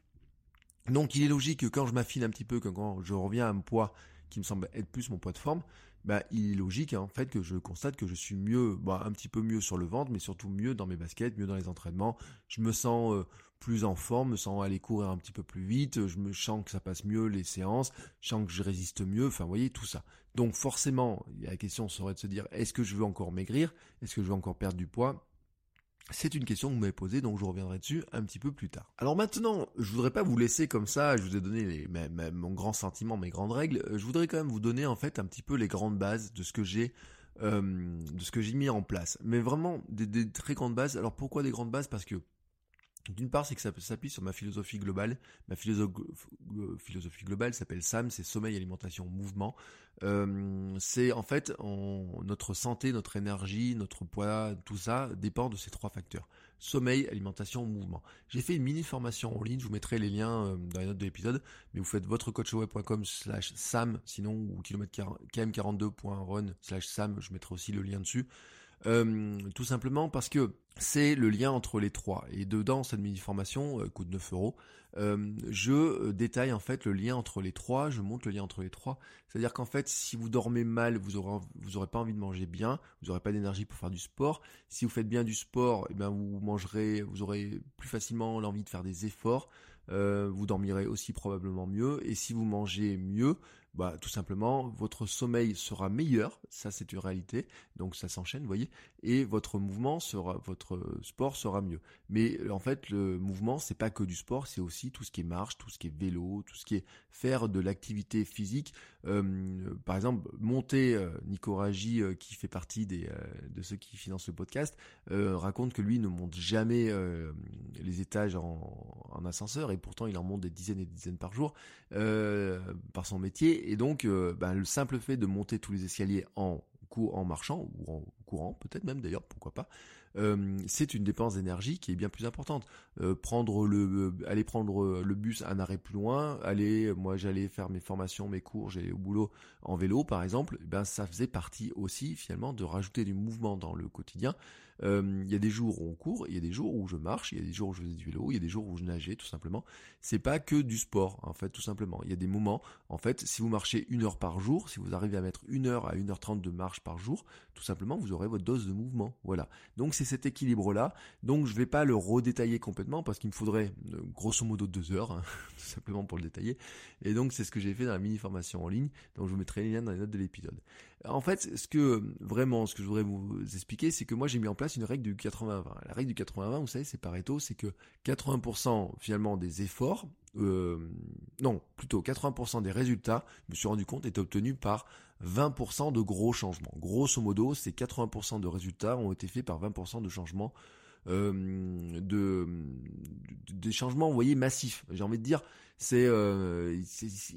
Donc il est logique que quand je m'affine un petit peu, quand je reviens à un poids qui me semble être plus mon poids de forme, bah, il est logique hein, en fait que je constate que je suis mieux, bah, un petit peu mieux sur le ventre, mais surtout mieux dans mes baskets, mieux dans les entraînements. Je me sens euh, plus en forme, me sens aller courir un petit peu plus vite, je me sens que ça passe mieux les séances, je sens que je résiste mieux, enfin vous voyez tout ça. Donc forcément, la question serait de se dire est-ce que je veux encore maigrir, est-ce que je veux encore perdre du poids? C'est une question que vous m'avez posée, donc je reviendrai dessus un petit peu plus tard. Alors maintenant, je voudrais pas vous laisser comme ça, je vous ai donné mon grand sentiment, mes grandes règles, je voudrais quand même vous donner en fait un petit peu les grandes bases de ce que j'ai euh, de ce que j'ai mis en place. Mais vraiment des, très grandes bases. Alors pourquoi des grandes bases? Parce que d'une part, c'est que ça s'appuie sur ma philosophie globale. Ma philosophie globale s'appelle SAM, c'est sommeil, alimentation, mouvement. Euh, c'est en fait notre santé, notre énergie, notre poids, tout ça dépend de ces trois facteurs. Sommeil, alimentation, mouvement. J'ai fait une mini formation en ligne, je vous mettrai les liens euh, dans les notes de l'épisode, mais vous faites votrecoachweb.com slash SAM, sinon ou km42.run slash SAM, je mettrai aussi le lien dessus. Euh, tout simplement parce que c'est le lien entre les trois. Et dedans, cette mini-formation euh, coûte 9 euros. Euh, je détaille en fait le lien entre les trois, je montre le lien entre les trois. C'est-à-dire qu'en fait, si vous dormez mal, vous aurez, vous pas envie de manger bien, vous aurez pas d'énergie pour faire du sport. Si vous faites bien du sport, eh ben vous mangerez, vous aurez plus facilement l'envie de faire des efforts. vous dormirez aussi probablement mieux. Et si vous mangez mieux, bah, tout simplement, votre sommeil sera meilleur, ça c'est une réalité, donc ça s'enchaîne, vous voyez, et votre mouvement sera, votre sport sera mieux. Mais en fait, le mouvement, c'est pas que du sport, c'est aussi tout ce qui est marche, tout ce qui est vélo, tout ce qui est faire de l'activité physique. Euh, par exemple, monter, euh, Nico euh, qui fait partie des, de ceux qui financent le podcast, raconte que lui ne monte jamais les étages en, ascenseur, et pourtant il en monte des dizaines et des dizaines par jour par son métier et donc, euh, ben, le simple fait de monter tous les escaliers en en marchant ou en courant, peut-être même d'ailleurs, pourquoi pas, euh, c'est une dépense d'énergie qui est bien plus importante. Euh, aller prendre le bus un arrêt plus loin, aller, moi j'allais faire mes formations, mes cours, j'allais au boulot en vélo par exemple, ben ça faisait partie aussi finalement de rajouter du mouvement dans le quotidien. Il y a des jours où on court, il y a des jours où je marche, il y a des jours où je faisais du vélo, il y a des jours où je nageais tout simplement. C'est pas que du sport en fait tout simplement. Il y a des moments en fait si vous marchez une heure par jour, si vous arrivez à mettre une heure à une heure trente de marche par jour, tout simplement vous aurez votre dose de mouvement. Voilà. Donc c'est cet équilibre là. Donc je vais pas le redétailler complètement parce qu'il me faudrait euh, grosso modo deux heures hein, tout simplement pour le détailler. Et donc c'est ce que j'ai fait dans la mini formation en ligne. Donc je vous mettrai les liens dans les notes de l'épisode. En fait, ce que vraiment, ce que je voudrais vous expliquer, c'est que moi j'ai mis en place une règle du 80-20. La règle du 80-20, vous savez, c'est Pareto, c'est que 80% finalement des efforts, euh, non, plutôt 80% des résultats, je me suis rendu compte, étaient obtenus par 20% de gros changements. Grosso modo, ces 80% de résultats ont été faits par 20% de changements euh, de, changements, vous voyez, massifs. J'ai envie de dire, c'est, euh,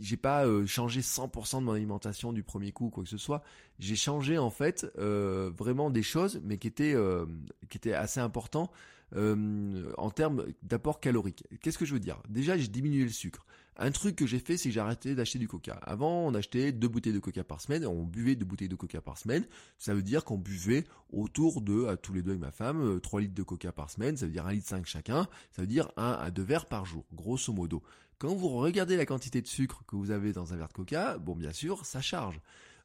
j'ai pas euh, changé 100% de mon alimentation du premier coup, quoi que ce soit. J'ai changé en fait vraiment des choses, mais qui étaient, qui étaient assez importants en termes d'apport calorique. Qu'est-ce que je veux dire? Déjà, j'ai diminué le sucre. Un truc que j'ai fait, c'est que j'ai arrêté d'acheter du coca. Avant, on achetait deux bouteilles de coca par semaine, on buvait deux bouteilles de coca par semaine. Ça veut dire qu'on buvait autour de, à tous les deux avec ma femme, 3 litres de coca par semaine, ça veut dire 1 litre 5 chacun, ça veut dire 1 à 2 verres par jour, grosso modo. Quand vous regardez la quantité de sucre que vous avez dans un verre de coca, bon bien sûr, ça charge.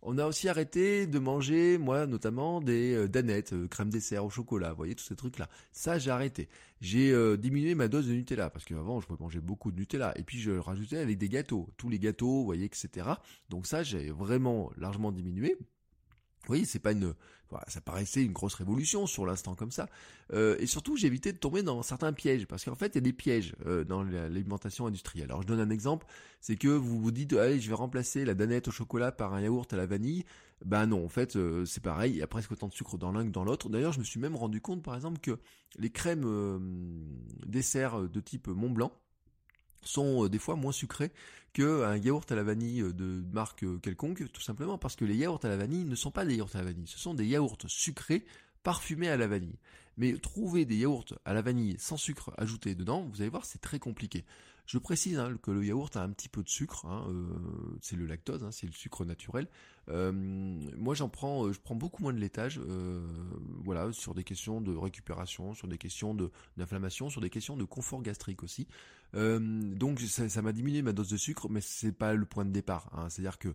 On a aussi arrêté de manger, moi notamment, des euh, danettes, euh, crème dessert au chocolat, vous voyez, tous ces trucs-là. Ça, j'ai arrêté. J'ai euh, diminué ma dose de Nutella, parce qu'avant, je pouvais manger beaucoup de Nutella. Et puis, je rajoutais avec des gâteaux, tous les gâteaux, vous voyez, etc. Donc ça, j'ai vraiment largement diminué. Vous voyez, c'est pas une, ça paraissait une grosse révolution sur l'instant comme ça. Euh, et surtout, évité de tomber dans certains pièges, parce qu'en fait, il y a des pièges euh, dans l'alimentation industrielle. Alors, je donne un exemple, c'est que vous vous dites, allez, je vais remplacer la danette au chocolat par un yaourt à la vanille. Ben non, en fait, euh, c'est pareil, il y a presque autant de sucre dans l'un que dans l'autre. D'ailleurs, je me suis même rendu compte, par exemple, que les crèmes desserts de type Mont Blanc, sont euh, des fois moins sucrés qu'un yaourt à la vanille euh, de marque euh, quelconque, tout simplement parce que les yaourts à la vanille ne sont pas des yaourts à la vanille, ce sont des yaourts sucrés parfumés à la vanille. Mais trouver des yaourts à la vanille sans sucre ajouté dedans, vous allez voir, c'est très compliqué. Je précise hein, que le yaourt a un petit peu de sucre, hein, c'est le lactose, hein, c'est le sucre naturel. moi, j'en prends, je prends beaucoup moins de laitage, voilà, sur des questions de récupération, sur des questions d'inflammation, sur des questions de confort gastrique aussi. Euh, donc ça m'a diminué ma dose de sucre, mais c'est pas le point de départ. C'est-à-dire que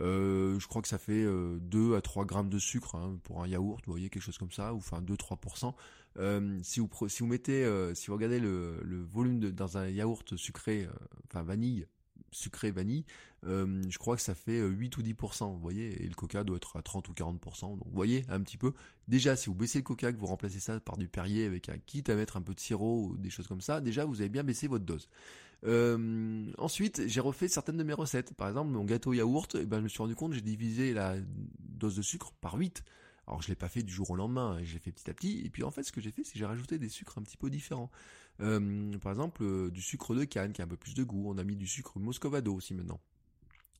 euh, je crois que ça fait 2 euh, à 3 grammes de sucre hein, pour un yaourt, vous voyez quelque chose comme ça, ou enfin 2-3%. Euh, si vous mettez, si vous regardez le, volume dans un yaourt sucré, enfin vanille, sucré vanille, euh, je crois que ça fait 8 euh, ou 10%, vous voyez, et le coca doit être à 30 ou 40%, donc vous voyez un petit peu, déjà si vous baissez le coca, que vous remplacez ça par du Perrier avec un kit à mettre un peu de sirop ou des choses comme ça, déjà vous avez bien baissé votre dose. Euh, ensuite, j'ai refait certaines de mes recettes, par exemple mon gâteau yaourt, eh ben, je me suis rendu compte j'ai divisé la dose de sucre par 8, alors je l'ai pas fait du jour au lendemain, je l'ai fait petit à petit. Et puis en fait, ce que j'ai fait, c'est que j'ai rajouté des sucres un petit peu différents. Euh, par exemple, euh, du sucre de canne qui a un peu plus de goût. On a mis du sucre moscovado aussi maintenant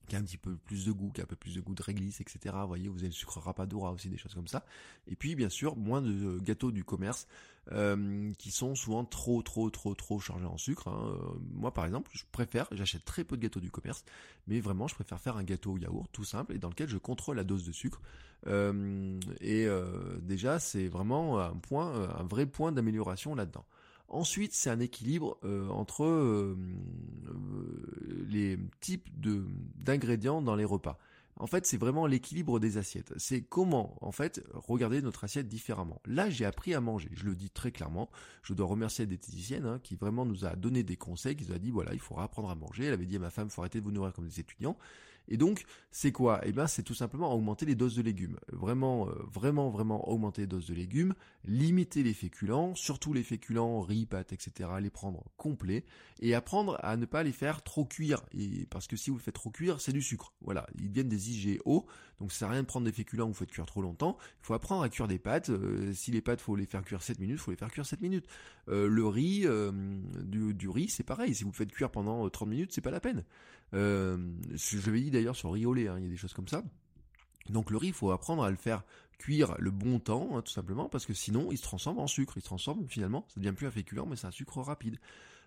qui a un petit peu plus de goût, qui a un peu plus de goût de réglisse, etc. Vous voyez, vous avez le sucre rapadura aussi, des choses comme ça. Et puis, bien sûr, moins de gâteaux du commerce, euh, qui sont souvent trop, trop, trop, trop chargés en sucre. Hein. Euh, moi, par exemple, je préfère, j'achète très peu de gâteaux du commerce, mais vraiment, je préfère faire un gâteau au yaourt, tout simple, et dans lequel je contrôle la dose de sucre. Euh, et déjà, c'est vraiment un point, un vrai point d'amélioration là-dedans. Ensuite, c'est un équilibre euh, entre euh, euh, les types d'ingrédients dans les repas. En fait, c'est vraiment l'équilibre des assiettes. C'est comment, en fait, regarder notre assiette différemment. Là, j'ai appris à manger. Je le dis très clairement. Je dois remercier la diététicienne hein, qui vraiment nous a donné des conseils, qui nous a dit voilà, il faudra apprendre à manger. Elle avait dit à ma femme, faut arrêter de vous nourrir comme des étudiants. Et donc, c'est quoi? Eh bien, c'est tout simplement augmenter les doses de légumes. Vraiment, euh, vraiment, vraiment augmenter les doses de légumes, limiter les féculents, surtout les féculents, riz, pâtes, etc., les prendre complets, et apprendre à ne pas les faire trop cuire. Parce que si vous le faites trop cuire, c'est du sucre. Voilà, ils deviennent des IGO, donc ça sert à rien de prendre des féculents où vous faites cuire trop longtemps. Il faut apprendre à cuire des pâtes. Euh, si les pâtes, faut les faire cuire 7 minutes, faut les faire cuire 7 minutes. Euh, le riz, du, du, riz, c'est pareil. Si vous le faites cuire pendant 30 minutes, c'est pas la peine. Euh, je l'avais dit d'ailleurs sur riolet, hein, il y a des choses comme ça. Donc le riz, il faut apprendre à le faire cuire le bon temps, hein, tout simplement, parce que sinon, il se transforme en sucre. Il se transforme finalement, ça devient plus un féculent, mais c'est un sucre rapide.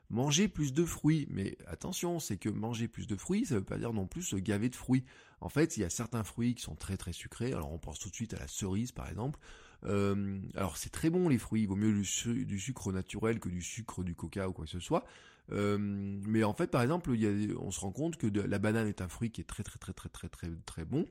Manger plus de fruits, mais attention, c'est que manger plus de fruits, ça veut pas dire non plus se gaver de fruits. En fait, il y a certains fruits qui sont très très sucrés. Alors on pense tout de suite à la cerise, par exemple. Euh, alors c'est très bon les fruits, il vaut mieux du, sucre naturel que du sucre du coca ou quoi que ce soit. Euh, mais en fait, par exemple, on se rend compte que la banane est un fruit qui est très très très très très très très bon.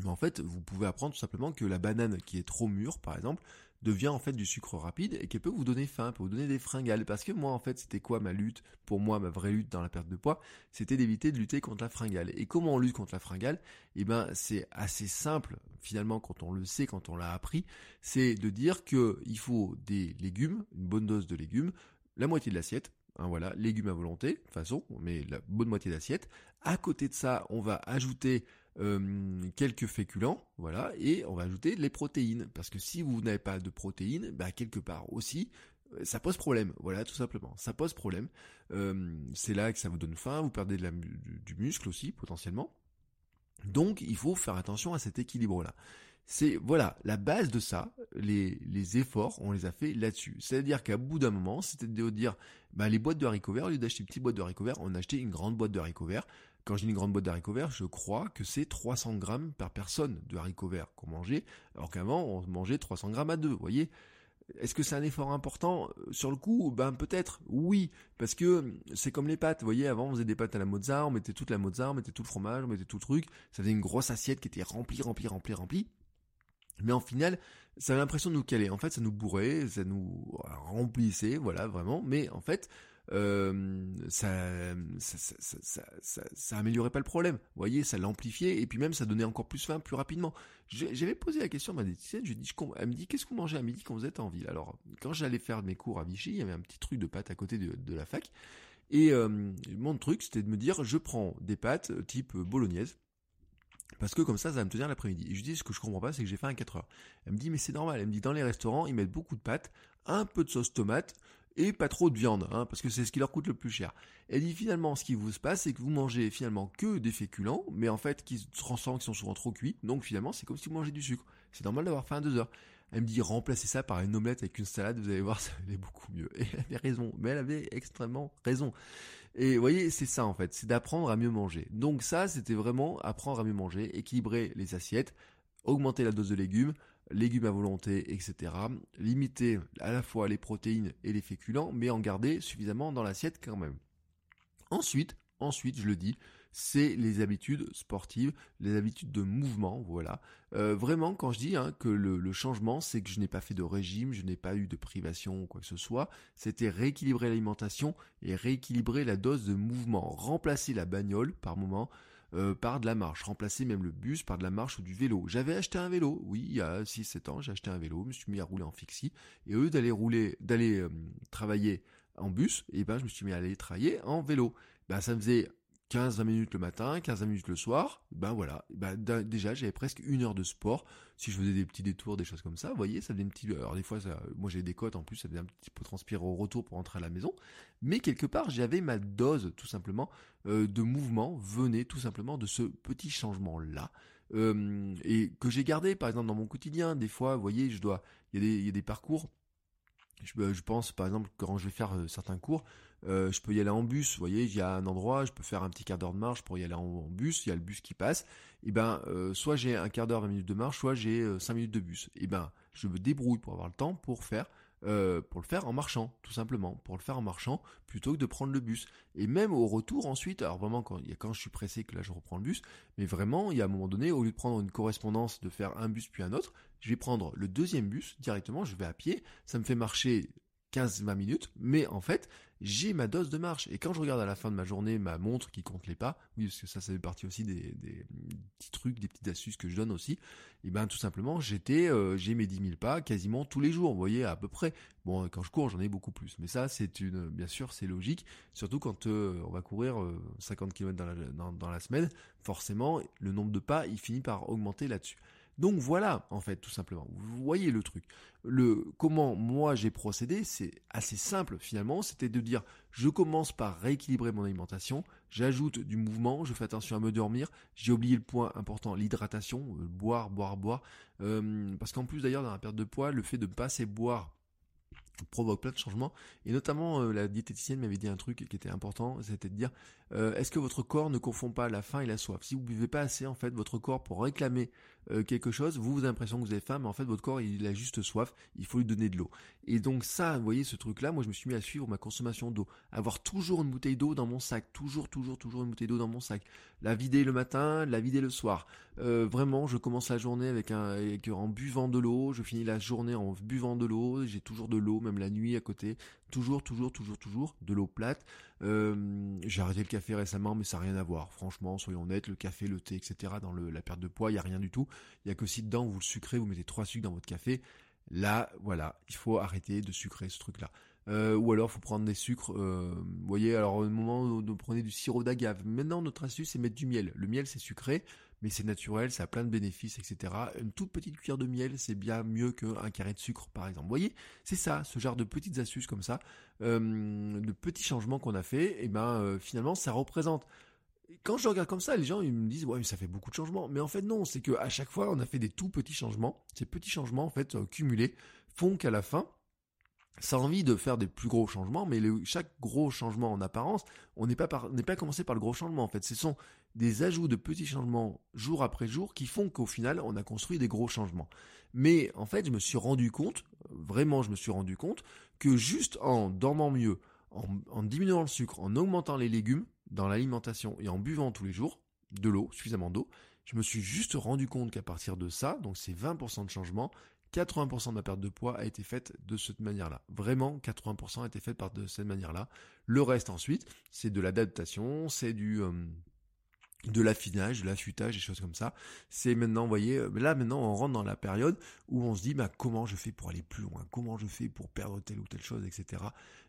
Mais en fait, vous pouvez apprendre tout simplement que la banane qui est trop mûre, par exemple, devient en fait du sucre rapide et qu'elle peut vous donner faim, peut vous donner des fringales. Parce que moi, en fait, c'était quoi ma lutte? Pour moi, ma vraie lutte dans la perte de poids, c'était d'éviter de lutter contre la fringale. Et comment on lutte contre la fringale? Eh ben, c'est assez simple finalement quand on le sait, quand on l'a appris. C'est de dire que il faut des légumes, une bonne dose de légumes, la moitié de l'assiette, Hein, voilà, légumes à volonté, façon, mais la bonne moitié d'assiette. À côté de ça, on va ajouter euh, quelques féculents, voilà, et on va ajouter les protéines, parce que si vous n'avez pas de protéines, bah quelque part aussi, euh, ça pose problème, voilà, tout simplement, ça pose problème. Euh, c'est là que ça vous donne faim, vous perdez du muscle aussi potentiellement. Donc, il faut faire attention à cet équilibre-là. C'est voilà la base de ça. Les, efforts, on les a fait là-dessus. C'est-à-dire qu'à bout d'un moment, c'était de dire, bah les boîtes de haricots verts, au lieu d'acheter une petite boîte de haricots verts, on a acheté une grande boîte de haricots verts. Quand j'ai une grande boîte d'haricots verts, je crois que c'est 300 grammes par personne de haricots verts qu'on mangeait, alors qu'avant on mangeait 300 grammes à deux. Vous voyez, est-ce que c'est un effort important Sur le coup, ben peut-être, oui, parce que c'est comme les pâtes, voyez, avant on faisait des pâtes à la Mozart, on mettait toute la Mozart, on mettait tout le fromage, on mettait tout le truc, ça faisait une grosse assiette qui était remplie, remplie, remplie, remplie. Mais en final, ça avait l'impression de nous caler. En fait, ça nous bourrait, ça nous remplissait, voilà, vraiment. Mais en fait, euh, ça, ça, ça, ça, améliorait pas le problème. Vous voyez, ça l'amplifiait et puis même ça donnait encore plus faim plus rapidement. J'avais posé la question à ma diététicienne, je dis, elle me dit qu'est-ce qu'on mangeait à midi quand vous êtes en ville? Alors quand j'allais faire mes cours à Vichy, il y avait un petit truc de pâtes à côté de, la fac et euh, mon truc c'était de me dire je prends des pâtes type bolognaise parce que comme ça, ça va me tenir l'après-midi. Et je dis, ce que je comprends pas, c'est que j'ai fait un 4 heures. Elle me dit, mais c'est normal. Elle me dit, dans les restaurants, ils mettent beaucoup de pâtes, un peu de sauce tomate, et pas trop de viande, hein, parce que c'est ce qui leur coûte le plus cher. Elle dit finalement ce qui vous se passe, c'est que vous mangez finalement que des féculents, mais en fait qui se transforment, qui sont souvent trop cuits, donc finalement c'est comme si vous mangez du sucre. C'est normal d'avoir faim à deux heures. Elle me dit remplacez ça par une omelette avec une salade, vous allez voir, ça aller beaucoup mieux. Et elle avait raison, mais elle avait extrêmement raison. Et vous voyez, c'est ça en fait, c'est d'apprendre à mieux manger. Donc ça, c'était vraiment apprendre à mieux manger, équilibrer les assiettes, augmenter la dose de légumes, légumes à volonté, etc. Limiter à la fois les protéines et les féculents, mais en garder suffisamment dans l'assiette quand même. Ensuite, ensuite, je le dis, c'est les habitudes sportives, les habitudes de mouvement, voilà. Euh, vraiment, quand je dis hein, que le, changement, c'est que je n'ai pas fait de régime, je n'ai pas eu de privation ou quoi que ce soit, c'était rééquilibrer l'alimentation et rééquilibrer la dose de mouvement, remplacer la bagnole par moment euh, par de la marche, remplacer même le bus par de la marche ou du vélo. J'avais acheté un vélo, oui, il y a 6-7 ans, j'ai acheté un vélo, je me suis mis à rouler en fixie, et eux d'aller rouler, d'aller euh, travailler en bus, et ben je me suis mis à aller travailler en vélo. Ben ça faisait 15-20 minutes le matin, 15-20 minutes le soir, ben voilà, ben déjà j'avais presque une heure de sport. Si je faisais des petits détours, des choses comme ça, vous voyez, ça faisait une petite... Alors des fois, moi j'ai des côtes en plus, ça faisait un petit peu transpirer au retour pour rentrer à la maison. Mais quelque part, j'avais ma dose tout simplement euh, de mouvement, venait tout simplement de ce petit changement-là. Euh, et que j'ai gardé par exemple dans mon quotidien. Des fois, vous voyez, je dois... Il y a des, parcours je, je, pense par exemple quand je vais faire euh, certains cours, euh, je peux y aller en bus, vous voyez, il y a un endroit, je peux faire un petit quart d'heure de marche pour y aller en, bus, il y a le bus qui passe, et ben euh, soit j'ai un quart d'heure, 20 minutes de marche, soit j'ai 5 minutes de bus. Et ben je me débrouille pour avoir le temps pour faire euh, pour le faire en marchant, tout simplement, pour le faire en marchant plutôt que de prendre le bus. Et même au retour ensuite, alors vraiment quand, quand je suis pressé que là je reprends le bus, mais vraiment il y a un moment donné, au lieu de prendre une correspondance, de faire un bus puis un autre, je vais prendre le deuxième bus directement, je vais à pied, ça me fait marcher 15-20 minutes, mais en fait, j'ai ma dose de marche. Et quand je regarde à la fin de ma journée ma montre qui compte les pas, oui, parce que ça, ça fait partie aussi des, petits trucs, des petites astuces que je donne aussi, et ben tout simplement, j'étais, euh, j'ai mes 10 000 pas quasiment tous les jours, vous voyez, à peu près. Bon, quand je cours, j'en ai beaucoup plus. Mais ça, c'est une, bien sûr, c'est logique, surtout quand euh, on va courir 50 euh, km dans la semaine, forcément, le nombre de pas, il finit par augmenter là-dessus. Donc voilà, en fait, tout simplement. Vous voyez le truc. Le comment moi j'ai procédé, c'est assez simple finalement. C'était de dire, je commence par rééquilibrer mon alimentation, j'ajoute du mouvement, je fais attention à me dormir. J'ai oublié le point important, l'hydratation, euh, boire, boire, boire. Euh, parce qu'en plus d'ailleurs dans la perte de poids, le fait de ne pas assez boire provoque plein de changements et notamment euh, la diététicienne m'avait dit un truc qui était important c'était de dire est-ce que votre corps ne confond pas la faim et la soif? Si vous buvez pas assez en fait votre corps pour réclamer euh, quelque chose, vous, vous avez l'impression que vous avez faim, mais en fait votre corps il a juste soif, il faut lui donner de l'eau. Et donc ça, vous voyez ce truc-là, moi je me suis mis à suivre ma consommation d'eau, avoir toujours une bouteille d'eau dans mon sac, toujours, toujours, toujours une bouteille d'eau dans mon sac, la vider le matin, la vider le soir. Euh, vraiment, je commence la journée avec un, avec, en buvant de l'eau, je finis la journée en buvant de l'eau, j'ai toujours de l'eau, même la nuit à côté, toujours, toujours, toujours, toujours de l'eau plate. Euh, j'ai arrêté le café récemment, mais ça n'a rien à voir. Franchement, soyons honnêtes, le café, le thé, etc. Dans la perte de poids, il y a rien du tout. Il y a que si dedans vous le sucrez, vous mettez trois sucres dans votre café. Là, voilà, il faut arrêter de sucrer ce truc-là. Euh, ou alors, faut prendre des sucres. Euh, vous voyez, alors au moment où vous prenez du sirop d'agave. Maintenant, notre astuce, c'est mettre du miel. Le miel, c'est sucré mais c'est naturel, ça a plein de bénéfices, etc. Une toute petite cuillère de miel, c'est bien mieux qu'un carré de sucre, par exemple. Vous voyez, c'est ça, ce genre de petites astuces comme ça, euh, de petits changements qu'on a fait, et ben euh, finalement, ça représente. Quand je regarde comme ça, les gens ils me disent ouais mais ça fait beaucoup de changements, mais en fait non, c'est que à chaque fois on a fait des tout petits changements. Ces petits changements en fait euh, cumulés font qu'à la fin, ça envie de faire des plus gros changements, mais chaque gros changement en apparence, on n'est pas, n'est pas commencé par le gros changement. En fait, ce sont des ajouts de petits changements jour après jour qui font qu'au final, on a construit des gros changements. Mais en fait, je me suis rendu compte, vraiment, je me suis rendu compte que juste en dormant mieux, en, diminuant le sucre, en augmentant les légumes dans l'alimentation et en buvant tous les jours de l'eau, suffisamment d'eau, je me suis juste rendu compte qu'à partir de ça, donc ces 20% de changement, 80% de ma perte de poids a été faite de cette manière-là. Vraiment, 80% a été faite de cette manière-là. Le reste ensuite, c'est de l'adaptation, c'est du euh, de l'affinage, de l'affûtage, des choses comme ça. C'est maintenant, vous voyez, euh, là maintenant on rentre dans la période où on se dit, bah, comment je fais pour aller plus loin, comment je fais pour perdre telle ou telle chose, etc.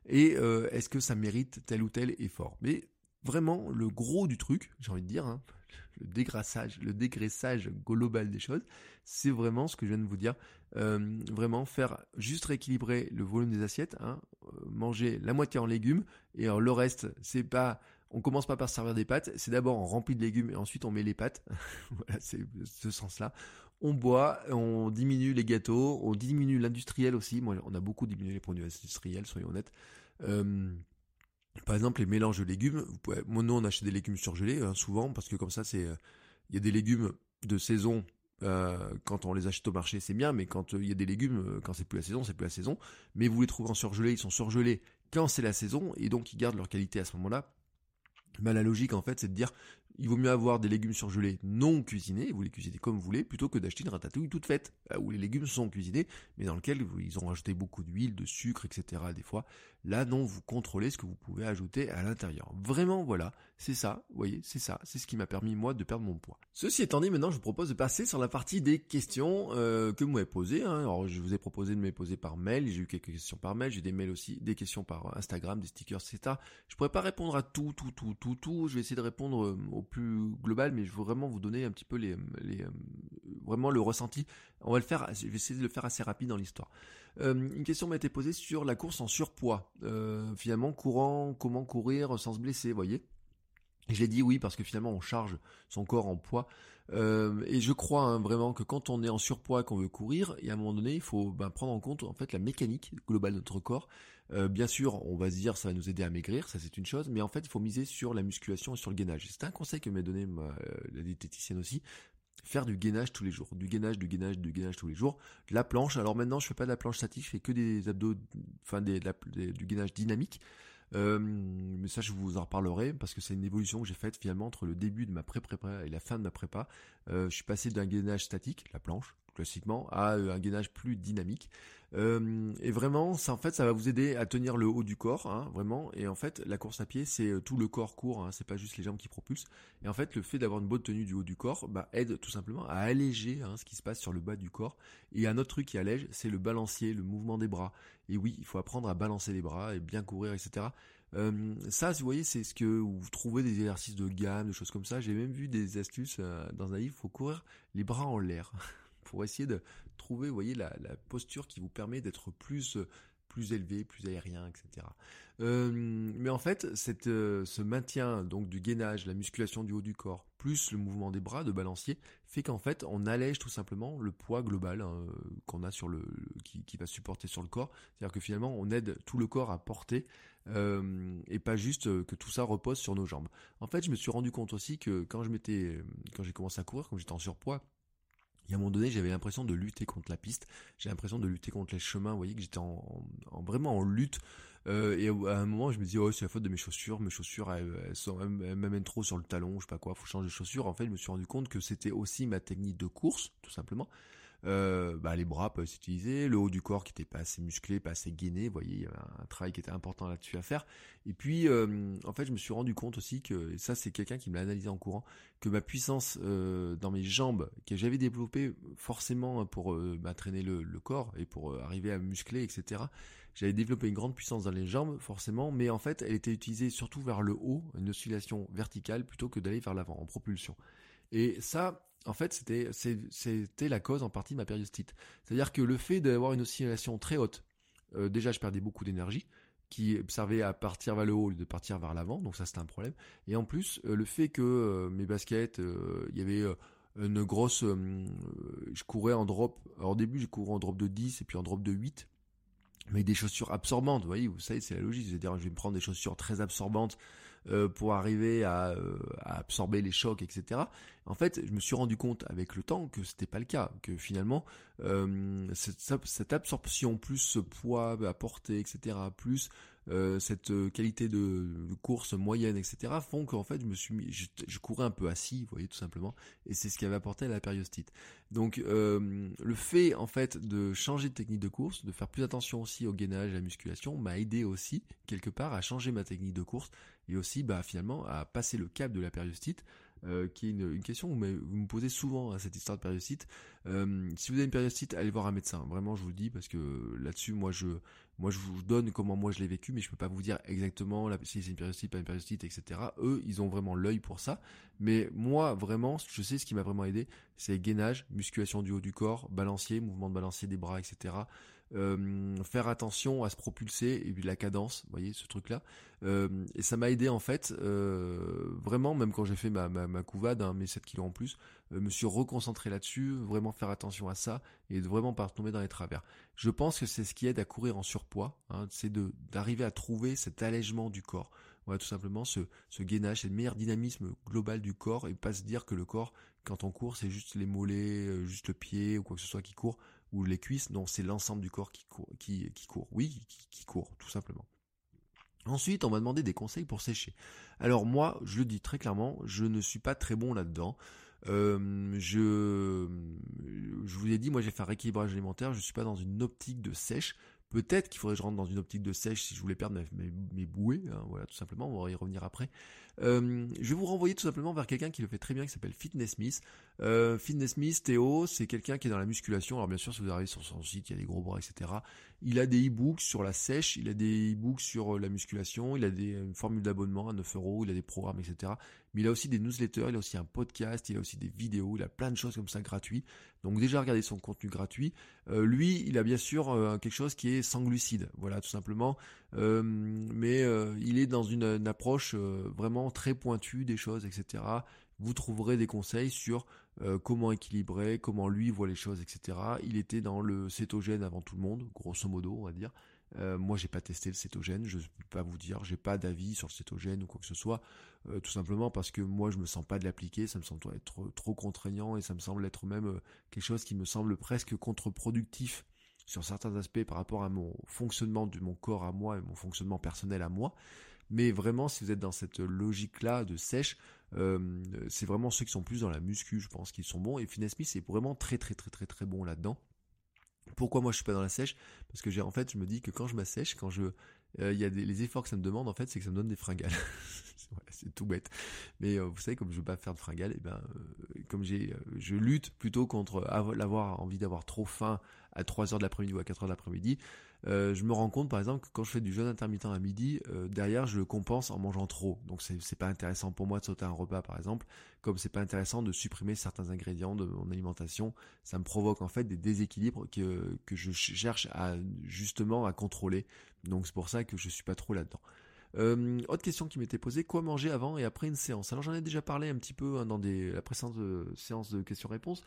Et euh, est-ce que ça mérite tel ou tel effort? Mais vraiment, le gros du truc, j'ai envie de dire, hein, le dégraissage, le dégraissage global des choses, c'est vraiment ce que je viens de vous dire. Euh, vraiment faire juste rééquilibrer le volume des assiettes, hein, manger la moitié en légumes et le reste, c'est pas on commence pas par servir des pâtes, c'est d'abord on remplit de légumes et ensuite on met les pâtes. voilà, c'est ce sens-là. On boit, on diminue les gâteaux, on diminue l'industriel aussi. On a beaucoup diminué les produits industriels, soyons honnêtes. Euh, par exemple, les mélanges de légumes. Vous moi, nous, on achète des légumes surgelés hein, souvent parce que comme ça, c'est, il y a des légumes de saison. Euh, quand on les achète au marché, c'est bien, mais quand il y a des légumes, quand c'est plus la saison, c'est plus la saison. Mais vous les trouvez en surgelé, ils sont surgelés quand c'est la saison et donc ils gardent leur qualité à ce moment-là bah, la logique en fait c'est de dire il vaut mieux avoir des légumes surgelés non cuisinés, vous les cuisinez comme vous voulez, plutôt que d'acheter une ratatouille toute faite, euh, où les légumes sont cuisinés, mais dans lequel ils ont rajouté beaucoup d'huile, de sucre, etc. Des fois, là non, vous contrôlez ce que vous pouvez ajouter à l'intérieur. Vraiment, voilà, c'est ça, vous voyez, c'est ça, c'est ce qui m'a permis moi de perdre mon poids. Ceci étant dit, maintenant je vous propose de passer sur la partie des questions euh, que vous m'avez posées. Hein. Alors je vous ai proposé de me les poser par mail, j'ai eu quelques questions par mail, j'ai des mails aussi, des questions par Instagram, des stickers, etc. Je pourrais pas répondre à tout, tout, tout, tout, tout. Je vais essayer de répondre euh, au plus global, mais je veux vraiment vous donner un petit peu les, euh, vraiment le ressenti. On va le faire, je vais essayer de le faire assez rapide dans l'histoire. Une question m'a été posée sur la course en surpoids. Finalement, courant, comment courir sans se blesser, voyez? et je l'ai dit oui parce que finalement on charge son corps en poids. Euh, et je crois hein, vraiment que quand on est en surpoids, qu'on veut courir, et à un moment donné, il faut ben, prendre en compte en fait la mécanique globale de notre corps. Euh, bien sûr, on va se dire ça va nous aider à maigrir, ça c'est une chose, mais en fait il faut miser sur la musculation et sur le gainage. C'est un conseil que m'a donné euh, la diététicienne aussi. Faire du gainage tous les jours, du gainage, du gainage, du gainage tous les jours. La planche, alors maintenant je fais pas de la planche statique, je fais que des abdos, enfin du gainage dynamique. Mais ça, je vous en reparlerai parce que c'est une évolution que j'ai faite finalement entre le début de ma pré-prépa et la fin de ma prépa. Euh, je suis passé d'un gainage statique, la planche, classiquement, à euh, un gainage plus dynamique. Euh, et vraiment, ça en fait, ça va vous aider à tenir le haut du corps, hein, vraiment. Et en fait, la course à pied, c'est euh, tout le corps court, hein, c'est pas juste les jambes qui propulsent. Et en fait, le fait d'avoir une bonne tenue du haut du corps, bah, aide tout simplement à alléger hein, ce qui se passe sur le bas du corps. Et un autre truc qui allège, c'est le balancier, le mouvement des bras. Et oui, il faut apprendre à balancer les bras et bien courir, etc. Ça, vous voyez, c'est ce que vous trouvez des exercices de gamme, des choses comme ça. J'ai même vu des astuces dans un livre. Il faut courir les bras en l'air. pour essayer de trouver, voyez, la, posture qui vous permet d'être plus plus élevé, plus aérien, etc. Euh, mais en fait, euh, ce maintien donc du gainage, la musculation du haut du corps, plus le mouvement des bras de balancier, fait qu'en fait, on allège tout simplement le poids global hein, qu'on a sur le, qui, va supporter sur le corps. C'est-à-dire que finalement, on aide tout le corps à porter euh, et pas juste que tout ça repose sur nos jambes. En fait, je me suis rendu compte aussi que quand je quand j'ai commencé à courir, quand j'étais en surpoids, et à un moment donné, j'avais l'impression de lutter contre la piste. J'ai l'impression de lutter contre les chemins. Vous voyez que j'étais en, vraiment en lutte. Euh, et à un moment, je me dis, oh, c'est la faute de mes chaussures. Mes chaussures, elles, m'amènent trop sur le talon. Je sais pas quoi. Faut changer de chaussures. En fait, je me suis rendu compte que c'était aussi ma technique de course, tout simplement. Euh, bah, les bras peuvent s'utiliser, le haut du corps qui était pas assez musclé, pas assez gainé, vous voyez, il y avait un travail qui était important là-dessus à faire. Et puis, euh, en fait, je me suis rendu compte aussi que, et ça c'est quelqu'un qui me l'a analysé en courant, que ma puissance euh, dans mes jambes, que j'avais développée forcément pour bah, traîner le, le, corps et pour arriver à muscler, etc. J'avais développé une grande puissance dans les jambes, forcément, mais en fait, elle était utilisée surtout vers le haut, une oscillation verticale, plutôt que d'aller vers l'avant, en propulsion. Et ça, en fait, c'était, la cause en partie de ma périostite. C'est-à-dire que le fait d'avoir une oscillation très haute, euh, déjà je perdais beaucoup d'énergie, qui servait à partir vers le haut au lieu de partir vers l'avant, donc ça c'était un problème. Et en plus, euh, le fait que euh, mes baskets, il y avait une grosse... je courais en drop, alors au début je courais en drop de 10 et puis en drop de 8, mais des chaussures absorbantes, vous voyez, vous savez, c'est la logique, c'est-à-dire je vais me prendre des chaussures très absorbantes, euh, pour arriver à, à, absorber les chocs, etc. En fait, je me suis rendu compte avec le temps que c'était pas le cas, que finalement cette, cette, absorption plus ce poids porter, etc. plus euh, cette euh, qualité de, course moyenne, etc., font qu'en fait, je me suis mis, je, courais un peu assis, vous voyez, tout simplement, et c'est ce qui avait apporté à la périostite. Donc, euh, le fait, en fait, de changer de technique de course, de faire plus attention aussi au gainage, à la musculation, m'a aidé aussi, quelque part, à changer ma technique de course, et aussi, bah, finalement, à passer le cap de la périostite, qui est une, question que vous, me posez souvent à cette histoire de périostite. Si vous avez une périostite, allez voir un médecin. Vraiment, je vous le dis parce que là-dessus, moi, je, moi, je vous donne comment moi je l'ai vécu, mais je peux pas vous dire exactement si c'est une périostite, pas une périostite, etc. Eux, ils ont vraiment l'œil pour ça. Mais moi, vraiment, je sais ce qui m'a vraiment aidé, c'est gainage, musculation du haut du corps, balancier, mouvement de balancier des bras, etc. Euh, faire attention à se propulser et puis la cadence, vous voyez ce truc là. Euh, et ça m'a aidé en fait, euh, vraiment même quand j'ai fait ma, couvade, hein, mes 7 kilos en plus, me suis reconcentré là-dessus, vraiment faire attention à ça et de vraiment pas tomber dans les travers. Je pense que c'est ce qui aide à courir en surpoids, hein, c'est d'arriver à trouver cet allègement du corps. Voilà, tout simplement ce, ce gainage, c'est le meilleur dynamisme global du corps et pas se dire que le corps, quand on court, c'est juste les mollets, juste le pied ou quoi que ce soit qui court ou les cuisses, non, c'est l'ensemble du corps qui court, oui, qui, court, tout simplement. Ensuite, on m'a demandé des conseils pour sécher. Alors moi, je le dis très clairement, je ne suis pas très bon là-dedans. Euh, je, vous ai dit, moi j'ai fait un rééquilibrage alimentaire, je suis pas dans une optique de sèche. Peut-être qu'il faudrait que je rentre dans une optique de sèche si je voulais perdre mes, mes, bouées, hein, voilà, tout simplement, on va y revenir après. Euh, je vais vous renvoyer tout simplement vers quelqu'un qui le fait très bien, qui s'appelle Fitness Smith. Euh, Fitness Smith, Théo, c'est quelqu'un qui est dans la musculation. Alors bien sûr, si vous arrivez sur son site, il y a des gros bras, etc. Il a des e-books sur la sèche, il a des e-books sur euh, la musculation, il a des formules d'abonnement à 9 euros, il a des programmes, etc. Mais il a aussi des newsletters, il a aussi un podcast, il a aussi des vidéos, il a plein de choses comme ça gratuits. Donc déjà regardez son contenu gratuit. Euh, lui, il a bien sûr euh, quelque chose qui est sans glucides, voilà tout simplement. Mais il est dans une, une approche vraiment très pointue des choses, etc. Vous trouverez des conseils sur comment équilibrer, comment lui voit les choses, etc. Il était dans le cétogène avant tout le monde, grosso modo, on va dire. Euh, moi, j'ai pas testé le cétogène, je ne peux pas vous dire, j'ai pas d'avis sur le cétogène ou quoi que ce soit, euh, tout simplement parce que moi, je me sens pas de l'appliquer, ça me semble être trop, contraignant et ça me semble être même euh, quelque chose qui me semble presque contre-productif sur certains aspects par rapport à mon fonctionnement de mon corps à moi et mon fonctionnement personnel à moi. Mais vraiment, si vous êtes dans cette logique-là de sèche, c'est vraiment ceux qui sont plus dans la muscu, je pense, qu'ils sont bons. Et Finesse Smith c'est vraiment très très très très très bon là-dedans. Pourquoi moi je suis pas dans la sèche? Parce que j'ai en fait je me dis que quand je m'assèche, quand je euh, il y a des, les efforts que ça me demande en fait, c'est que ça me donne des fringales. c'est tout bête. Mais euh, vous savez comme je veux pas faire de fringales, et eh ben euh, comme j'ai je lutte plutôt contre l'avoir envie d'avoir trop faim à 3 heures de l'après-midi ou à 4 heures de l'après-midi, euh, je me rends compte par exemple que quand je fais du jeûne intermittent à midi, euh, derrière je le compense en mangeant trop. Donc c'est, pas intéressant pour moi de sauter un repas par exemple, comme c'est pas intéressant de supprimer certains ingrédients de mon alimentation. Ça me provoque en fait des déséquilibres que, que je cherche à justement à contrôler. Donc c'est pour ça que je suis pas trop là-dedans. Euh, autre question qui m'était posée, quoi manger avant et après une séance? Alors j'en ai déjà parlé un petit peu hein, dans des, la précédente séance de questions-réponses.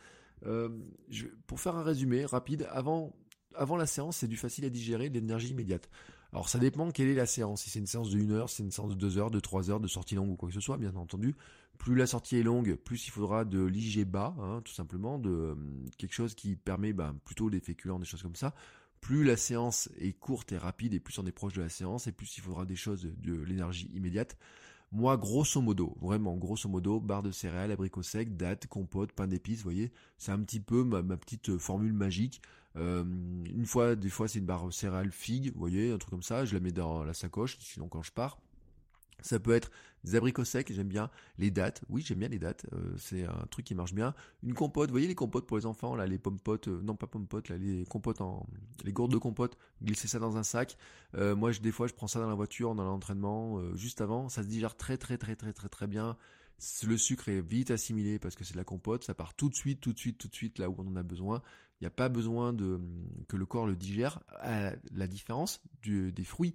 pour faire un résumé rapide, avant avant la séance, c'est du facile à digérer, de l'énergie immédiate. Alors ça dépend quelle est la séance. Si c'est une séance de 1 heure, c'est une séance de 2 heures, de 3 heures, de sortie longue ou quoi que ce soit, bien entendu. Plus la sortie est longue, plus il faudra de l'IG bas, hein, tout simplement, de euh, quelque chose qui permet ben, plutôt des féculents, des choses comme ça. Plus la séance est courte et rapide et plus on est proche de la séance et plus il faudra des choses de, l'énergie immédiate. Moi, grosso modo, vraiment, grosso modo, barre de céréales, abricots secs, dattes, compote, pain d'épices, vous voyez, c'est un petit peu ma, ma petite euh, formule magique. Euh, une fois, des fois, c'est une barre céréale figue, vous voyez, un truc comme ça. Je la mets dans la sacoche, sinon quand je pars. Ça peut être des abricots secs, j'aime bien les dates. Oui, j'aime bien les dates. Euh, c'est un truc qui marche bien. Une compote, vous voyez les compotes pour les enfants, là, les pommes potes, euh, non pas pommes potes, là, les compotes en, les gourdes de compote. Glissez ça dans un sac. moi, je, des fois, je prends ça dans la voiture, dans l'entraînement, juste avant. Ça se digère très, très, très, très, très, très bien. Le sucre est vite assimilé parce que c'est de la compote. Ça part tout de suite, tout de suite, tout de suite là où on en a besoin. N'y a pas besoin de que le corps le digère. À la différence des fruits.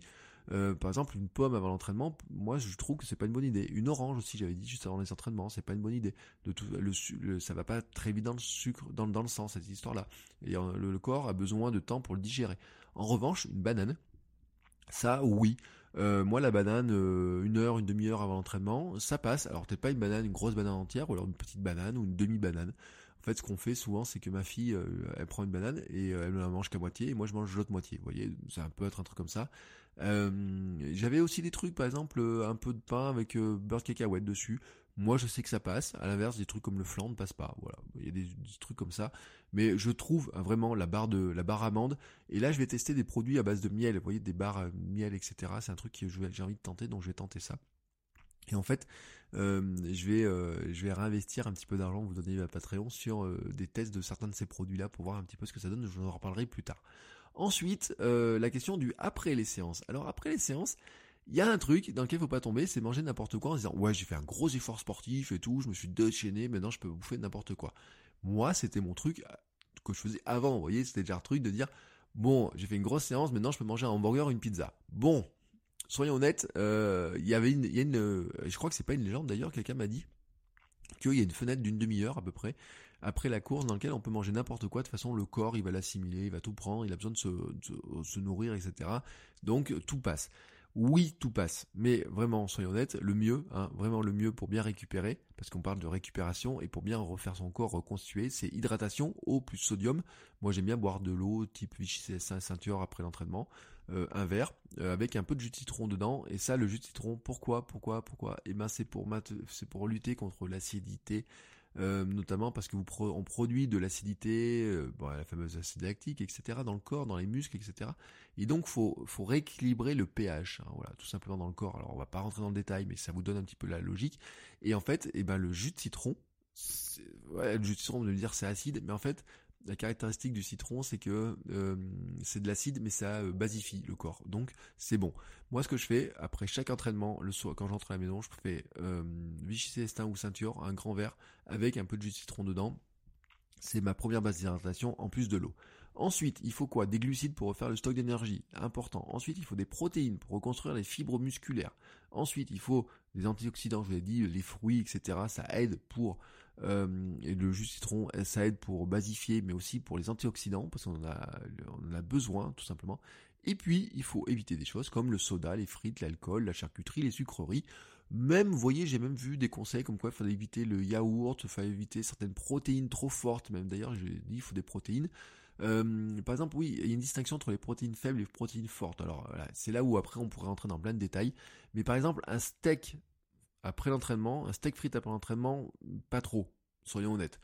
Euh, par exemple, une pomme avant l'entraînement, moi je trouve que c'est pas une bonne idée. Une orange aussi, j'avais dit juste avant les entraînements, c'est pas une bonne idée. De tout, ça va pas très vite dans le sucre, dans, le sang cette histoire-là. Et euh, le, corps a besoin de temps pour le digérer. En revanche, une banane, ça oui, moi, la banane, une heure, une demi-heure avant l'entraînement, ça passe. Alors peut-être pas une banane, une grosse banane entière, ou alors une petite banane ou une demi-banane. Fait, ce qu'on fait souvent, c'est que ma fille, elle prend une banane et elle ne la mange qu'à moitié, et moi je mange l'autre moitié. Vous voyez, ça peut être un truc comme ça. J'avais aussi des trucs, par exemple, un peu de pain avec beurre cacahuète dessus. Moi, je sais que ça passe. À l'inverse, des trucs comme le flan ne passent pas. Voilà, il y a des, trucs comme ça. Mais je trouve vraiment la barre de la barre amande. Et là, je vais tester des produits à base de miel. Vous voyez, des barres miel, etc. C'est un truc que j'ai envie de tenter, donc je vais tenter ça. Et en fait, euh, je vais euh, je vais réinvestir un petit peu d'argent, vous donner à Patreon sur euh, des tests de certains de ces produits-là pour voir un petit peu ce que ça donne. Je vous en reparlerai plus tard. Ensuite, la question du après les séances. Alors après les séances, il y a un truc dans lequel il faut pas tomber, c'est manger n'importe quoi en disant ouais j'ai fait un gros effort sportif et tout, je me suis déchaîné, maintenant je peux bouffer n'importe quoi. Moi c'était mon truc que je faisais avant, vous voyez, c'était déjà un truc de dire bon j'ai fait une grosse séance, maintenant je peux manger un hamburger, une pizza. Bon, soyons honnêtes, euh, il y avait une, il y a une, euh, je crois que c'est pas une légende d'ailleurs, quelqu'un m'a dit qu'il y a une fenêtre d'une demi-heure à peu près après la course dans laquelle on peut manger n'importe quoi. De toute façon, le corps, il va l'assimiler, il va tout prendre, il a besoin de se, de se nourrir, etc. Donc, tout passe oui, tout passe. Mais vraiment, soyons honnêtes, le mieux, hein, vraiment le mieux pour bien récupérer, parce qu'on parle de récupération, et pour bien refaire son corps reconstitué, c'est hydratation, eau plus sodium. Moi j'aime bien boire de l'eau type Vichy CS1 ceinture après l'entraînement, euh, un verre, euh, avec un peu de jus de citron dedans. Et ça, le jus de citron, pourquoi, pourquoi, pourquoi? Eh ben c'est pour, c'est pour lutter contre l'acidité, euh, notamment parce que vous on produit de l'acidité, euh, la fameuse acide lactique, etc. dans le corps, dans les muscles, etc. Et donc faut faut rééquilibrer le pH, hein, voilà, tout simplement dans le corps. Alors on va pas rentrer dans le détail, mais ça vous donne un petit peu la logique. Et en fait, eh ben le jus de citron, le jus de citron, vous me dire c'est acide, mais en fait la caractéristique du citron, c'est que euh, c'est de l'acide, mais ça euh, basifie le corps. Donc c'est bon. Moi, ce que je fais après chaque entraînement, le soir, quand j'entre à la maison, je fais euh, Vichy Célestin ou ceinture, un grand verre avec un peu de jus de citron dedans. C'est ma première base d'hydratation en plus de l'eau. Ensuite, il faut quoi? Des glucides pour refaire le stock d'énergie, important. Ensuite, il faut des protéines pour reconstruire les fibres musculaires. Ensuite, il faut des antioxydants, je vous l'ai dit, les fruits, etc. Ça aide pour euh, et le jus de citron, ça aide pour basifier, mais aussi pour les antioxydants, parce qu'on en a besoin, tout simplement. Et puis, il faut éviter des choses comme le soda, les frites, l'alcool, la charcuterie, les sucreries. Même, vous voyez, j'ai même vu des conseils comme quoi il fallait éviter le yaourt, il fallait éviter certaines protéines trop fortes, même d'ailleurs, j'ai dit il faut des protéines. Euh, par exemple, oui, il y a une distinction entre les protéines faibles et les protéines fortes. Alors, c'est là où après on pourrait rentrer dans plein de détails. Mais par exemple, un steak après l'entraînement, un steak frites après l'entraînement, pas trop, soyons honnêtes.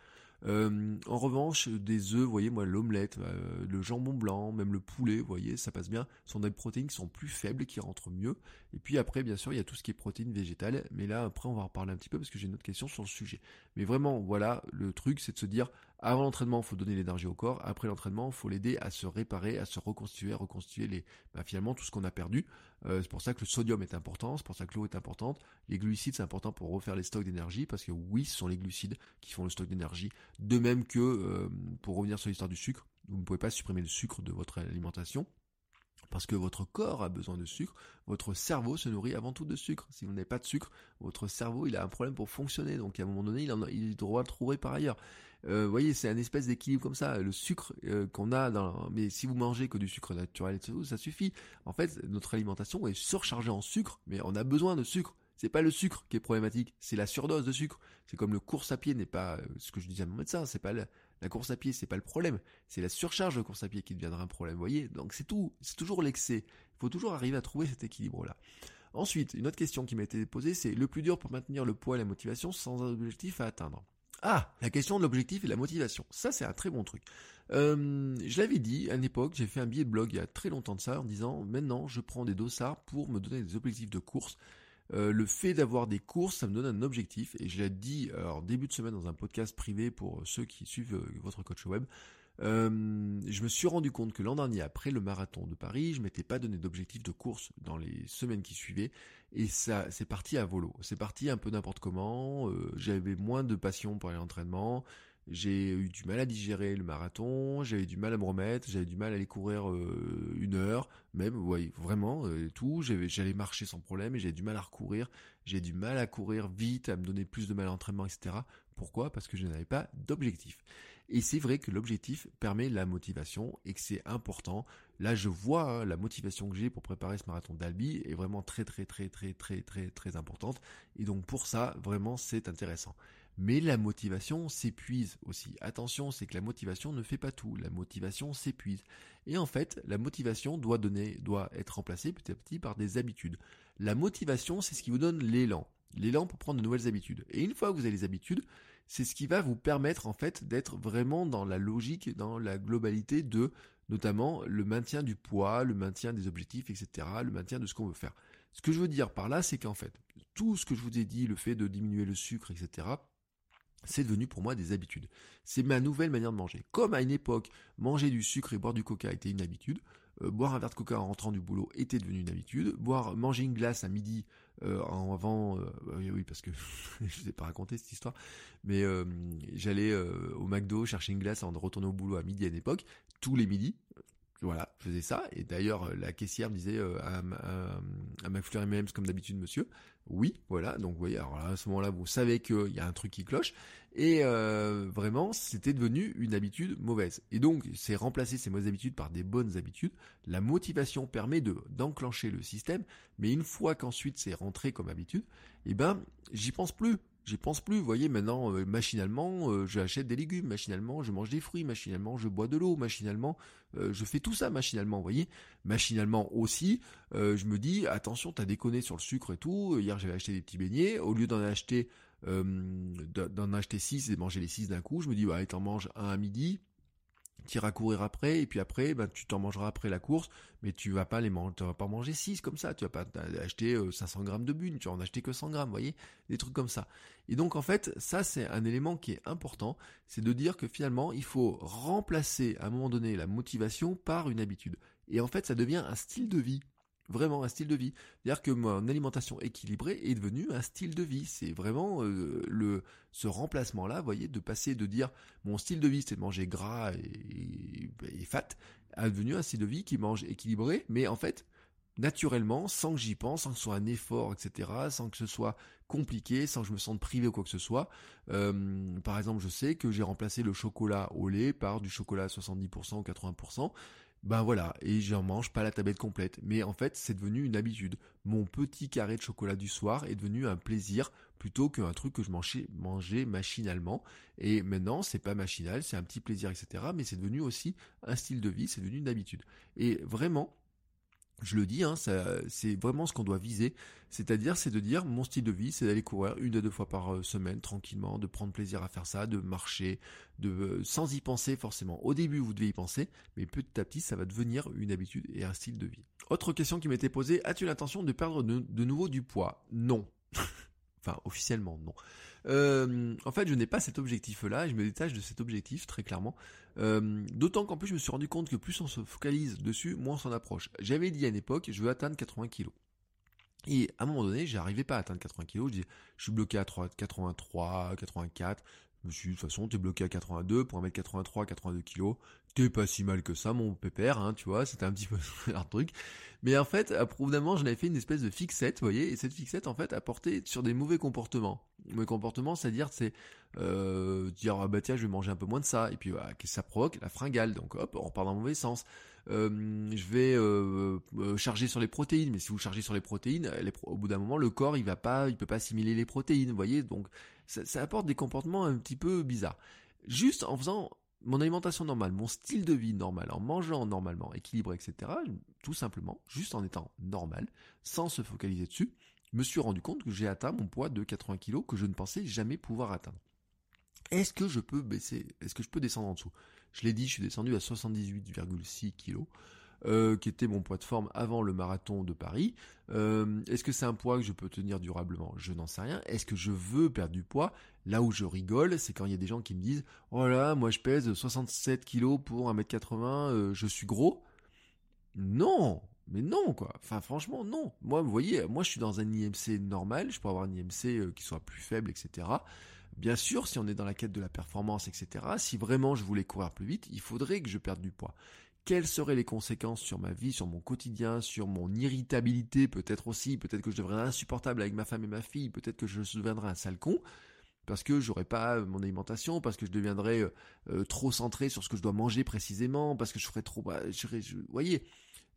Euh, en revanche, des œufs, vous voyez, moi, l'omelette, euh, le jambon blanc, même le poulet, vous voyez, ça passe bien. Ce sont des protéines qui sont plus faibles, qui rentrent mieux. Et puis après, bien sûr, il y a tout ce qui est protéines végétales. Mais là, après, on va en reparler un petit peu parce que j'ai une autre question sur le sujet. Mais vraiment, voilà, le truc, c'est de se dire, avant l'entraînement, il faut donner l'énergie au corps. Après l'entraînement, il faut l'aider à se réparer, à se reconstituer, à reconstituer les, bah, finalement tout ce qu'on a perdu. Euh, c'est pour ça que le sodium est important, c'est pour ça que l'eau est importante. Les glucides, c'est important pour refaire les stocks d'énergie, parce que oui, ce sont les glucides qui font le stock d'énergie. De même que, euh, pour revenir sur l'histoire du sucre, vous ne pouvez pas supprimer le sucre de votre alimentation parce que votre corps a besoin de sucre, votre cerveau se nourrit avant tout de sucre. Si vous n'avez pas de sucre, votre cerveau il a un problème pour fonctionner, donc à un moment donné il, en il doit le trouver par ailleurs. Euh, vous voyez, c'est un espèce d'équilibre comme ça. Le sucre euh, qu'on a dans, mais si vous mangez que du sucre naturel, ça suffit. En fait, notre alimentation est surchargée en sucre, mais on a besoin de sucre. C'est pas le sucre qui est problématique, c'est la surdose de sucre. C'est comme le course à pied n'est pas euh, ce que je disais à mon médecin, c'est pas la, course à pied, c'est pas le problème, c'est la surcharge de course à pied qui deviendra un problème. Voyez, donc c'est tout, c'est toujours l'excès. Il faut toujours arriver à trouver cet équilibre là. Ensuite, une autre question qui m'a été posée, c'est le plus dur pour maintenir le poids et la motivation sans un objectif à atteindre. Ah, la question de l'objectif et la motivation. Ça, c'est un très bon truc. Euh, je l'avais dit à une époque, j'ai fait un billet de blog il y a très longtemps de ça en disant maintenant je prends des dossards pour me donner des objectifs de course. Euh, le fait d'avoir des courses, ça me donne un objectif. Et je l'ai dit alors début de semaine dans un podcast privé pour ceux qui suivent euh, votre coach web. Euh, je me suis rendu compte que l'an dernier, après le marathon de Paris, je m'étais pas donné d'objectif de course dans les semaines qui suivaient, et ça, c'est parti à volo. C'est parti un peu n'importe comment. Euh, j'avais moins de passion pour l'entraînement. J'ai eu du mal à digérer le marathon, j'avais du mal à me remettre, j'avais du mal à aller courir euh, une heure, même, ouais, vraiment, tout. J'allais marcher sans problème et j'avais du mal à recourir. J'ai du mal à courir vite, à me donner plus de mal à l'entraînement, etc. Pourquoi? Parce que je n'avais pas d'objectif. Et c'est vrai que l'objectif permet la motivation et que c'est important. Là, je vois hein, la motivation que j'ai pour préparer ce marathon d'Albi est vraiment très très très très très très très importante. Et donc pour ça, vraiment, c'est intéressant. Mais la motivation s'épuise aussi. Attention, c'est que la motivation ne fait pas tout. La motivation s'épuise. Et en fait, la motivation doit donner, doit être remplacée petit à petit par des habitudes. La motivation, c'est ce qui vous donne l'élan. L'élan pour prendre de nouvelles habitudes. Et une fois que vous avez les habitudes, c'est ce qui va vous permettre en fait d'être vraiment dans la logique, dans la globalité de notamment le maintien du poids, le maintien des objectifs, etc., le maintien de ce qu'on veut faire. Ce que je veux dire par là, c'est qu'en fait, tout ce que je vous ai dit, le fait de diminuer le sucre, etc., c'est devenu pour moi des habitudes. C'est ma nouvelle manière de manger. Comme à une époque, manger du sucre et boire du coca était une habitude, euh, boire un verre de coca en rentrant du boulot était devenu une habitude, boire manger une glace à midi euh, en avant, euh, oui, parce que je ne ai pas raconté cette histoire, mais j'allais au McDo chercher une glace avant de retourner au boulot à midi à une époque, tous les midis, voilà, je faisais ça. Et d'ailleurs, la caissière disait euh, à, à, à McFlurry M&M's comme d'habitude, monsieur. Oui, voilà. Donc, vous voyez, alors à ce moment-là, vous savez qu'il y a un truc qui cloche. Et euh, vraiment, c'était devenu une habitude mauvaise. Et donc, c'est remplacer ces mauvaises habitudes par des bonnes habitudes. La motivation permet de d'enclencher le système. Mais une fois qu'ensuite c'est rentré comme habitude, eh ben, j'y pense plus. J'y pense plus, vous voyez, maintenant, euh, machinalement, euh, j'achète des légumes, machinalement, je mange des fruits, machinalement, je bois de l'eau, machinalement, euh, je fais tout ça machinalement, vous voyez. Machinalement aussi, je me dis, attention, t'as déconné sur le sucre et tout, hier j'avais acheté des petits beignets, au lieu d'en acheter d'en acheter 6 et de manger les 6 d'un coup, je me dis, bah, t'en manges un à midi, tu iras courir après et puis après ben tu t'en mangeras après la course mais tu vas pas les manger tu vas pas manger 6 comme ça tu vas pas acheter 500 euh, grammes de bune tu vas en acheter que 100 grammes voyez des trucs comme ça. Et donc en fait ça c'est un élément qui est important c'est de dire que finalement il faut remplacer à un moment donné la motivation par une habitude. Et en fait ça devient un style de vie vraiment un style de vie. C'est-à-dire que mon alimentation équilibrée est devenue un style de vie. C'est vraiment euh, le ce remplacement-là, vous voyez, de passer de dire mon style de vie c'est de manger gras et, fat, a devenu un style de vie qui mange équilibré, mais en fait naturellement, sans que j'y pense, sans que ce soit un effort, etc., sans que ce soit compliqué, sans que je me sente privé ou quoi que ce soit. Euh, par exemple, je sais que j'ai remplacé le chocolat au lait par du chocolat à 70% ou 80%. Ben voilà, et j'en mange pas la tablette complète. Mais en fait, c'est devenu une habitude. Mon petit carré de chocolat du soir est devenu un plaisir plutôt qu'un truc que je mangeais, mangeais machinalement. Et maintenant, c'est pas machinal, c'est un petit plaisir, etc. Mais c'est devenu aussi un style de vie, c'est devenu une habitude. Et vraiment, je le dis, hein, c'est vraiment ce qu'on doit viser. C'est-à-dire, c'est de dire, mon style de vie, c'est d'aller courir une à deux fois par euh, semaine, tranquillement, de prendre plaisir à faire ça, de marcher, de euh, sans y penser forcément. Au début, vous devez y penser, mais petit à petit, ça va devenir une habitude et un style de vie. Autre question qui m'était posée, as-tu l'intention de perdre de nouveau du poids? Non. enfin, officiellement, non. Euh, en fait, je n'ai pas cet objectif-là, je me détache de cet objectif très clairement. Euh, d'autant qu'en plus, je me suis rendu compte que plus on se focalise dessus, moins on s'en approche. J'avais dit à une époque, je veux atteindre 80 kilos. Et à un moment donné, j'arrivais pas à atteindre 80 kilos. Je disais, je suis bloqué à 3, 83, 84. Je me suis dit, de toute façon, t'es bloqué à 82 pour 1m83, 82 kilos. T'es pas si mal que ça, mon pépère, hein, tu vois. C'était un petit peu un truc. Mais en fait, approuvablement, j'en avais fait une espèce de fixette, vous voyez, et cette fixette, en fait, a porté sur des mauvais comportements. Mauvais comportements, c'est-à-dire, c'est euh, dire, ah bah tiens, je vais manger un peu moins de ça, et puis, ça provoque La fringale, donc hop, on repart dans le mauvais sens. Euh, je vais euh, euh, charger sur les protéines, mais si vous chargez sur les protéines, au bout d'un moment, le corps, il va pas, il peut pas assimiler les protéines, vous voyez, donc ça apporte des comportements un petit peu bizarres. Juste en faisant mon alimentation normale, mon style de vie normal, en mangeant normalement, équilibré, etc., tout simplement, juste en étant normal, sans se focaliser dessus, me suis rendu compte que j'ai atteint mon poids de 80 kg que je ne pensais jamais pouvoir atteindre. Est-ce que je peux baisser Est-ce que je peux descendre en dessous? Je l'ai dit, je suis descendu à 78,6 kg. Euh, qui était mon poids de forme avant le marathon de Paris. Euh, est-ce que c'est un poids que je peux tenir durablement? Je n'en sais rien. Est-ce que je veux perdre du poids? Là où je rigole, c'est quand il y a des gens qui me disent « Oh là, moi je pèse 67 kilos pour 1m80, euh, je suis gros ». Non mais non, quoi. Enfin, franchement, non. Moi, vous voyez, moi, je suis dans un IMC normal. Je peux avoir un IMC qui soit plus faible, etc. Bien sûr, si on est dans la quête de la performance, etc., si vraiment je voulais courir plus vite, il faudrait que je perde du poids quelles seraient les conséquences sur ma vie, sur mon quotidien, sur mon irritabilité, peut-être aussi, peut-être que je deviendrais insupportable avec ma femme et ma fille, peut-être que je deviendrais un sale con. parce que j'aurais pas mon alimentation, parce que je deviendrais trop centré sur ce que je dois manger précisément, parce que je ferais trop, bah, vous voyez,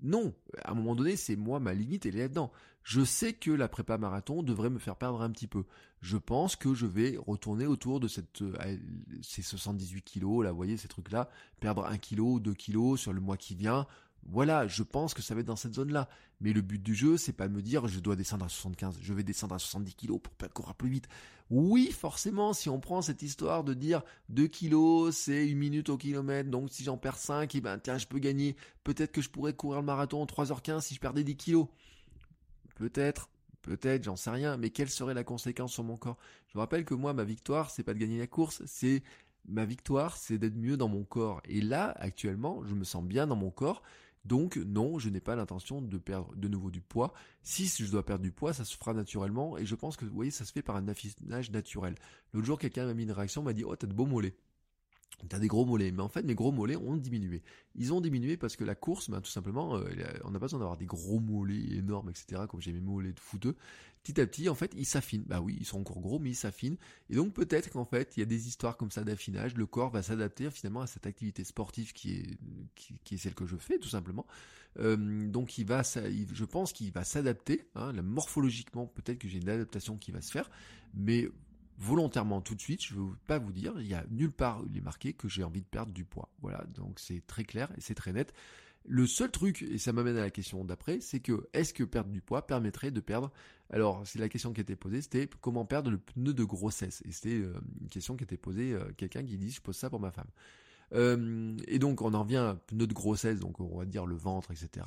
non, à un moment donné, c'est moi ma limite, elle est là-dedans. Je sais que la prépa marathon devrait me faire perdre un petit peu. Je pense que je vais retourner autour de euh, ces 78 kilos, là, vous voyez, ces trucs-là, perdre 1 kilo, 2 kilos sur le mois qui vient. Voilà, je pense que ça va être dans cette zone-là. Mais le but du jeu, c'est pas de me dire je dois descendre à 75, je vais descendre à 70 kilos pour pas courir plus vite. Oui, forcément, si on prend cette histoire de dire 2 kilos, c'est une minute au kilomètre, donc si j'en perds 5, et eh ben tiens, je peux gagner. Peut-être que je pourrais courir le marathon en 3h15 si je perdais 10 kilos. Peut-être, peut-être, j'en sais rien, mais quelle serait la conséquence sur mon corps? Je vous rappelle que moi, ma victoire, c'est pas de gagner la course, c'est ma victoire, c'est d'être mieux dans mon corps. Et là, actuellement, je me sens bien dans mon corps. Donc non, je n'ai pas l'intention de perdre de nouveau du poids. Si je dois perdre du poids, ça se fera naturellement et je pense que vous voyez, ça se fait par un affinage naturel. L'autre jour, quelqu'un m'a mis une réaction, m'a dit "Oh, t'as de beaux mollets." T'as des gros mollets, mais en fait mes gros mollets ont diminué. Ils ont diminué parce que la course, ben, tout simplement, euh, on n'a pas besoin d'avoir des gros mollets énormes, etc. Comme j'ai mes mollets de fouteux. Petit à petit, en fait, ils s'affinent. Bah oui, ils sont encore gros, mais ils s'affinent. Et donc peut-être qu'en fait, il y a des histoires comme ça d'affinage. Le corps va s'adapter finalement à cette activité sportive qui est celle que je fais, tout simplement. Euh, donc il va, je pense qu'il va s'adapter. Hein, morphologiquement, peut-être que j'ai une adaptation qui va se faire, mais volontairement tout de suite, je ne veux pas vous dire, il y a nulle part il est marqué que j'ai envie de perdre du poids. Voilà, donc c'est très clair et c'est très net. Le seul truc, et ça m'amène à la question d'après, c'est que est-ce que perdre du poids permettrait de perdre Alors, c'est la question qui était posée, c'était comment perdre le pneu de grossesse? Et c'était euh, une question qui était posée, euh, quelqu'un qui dit je pose ça pour ma femme. Euh, et donc on en revient pneu de grossesse, donc on va dire le ventre, etc.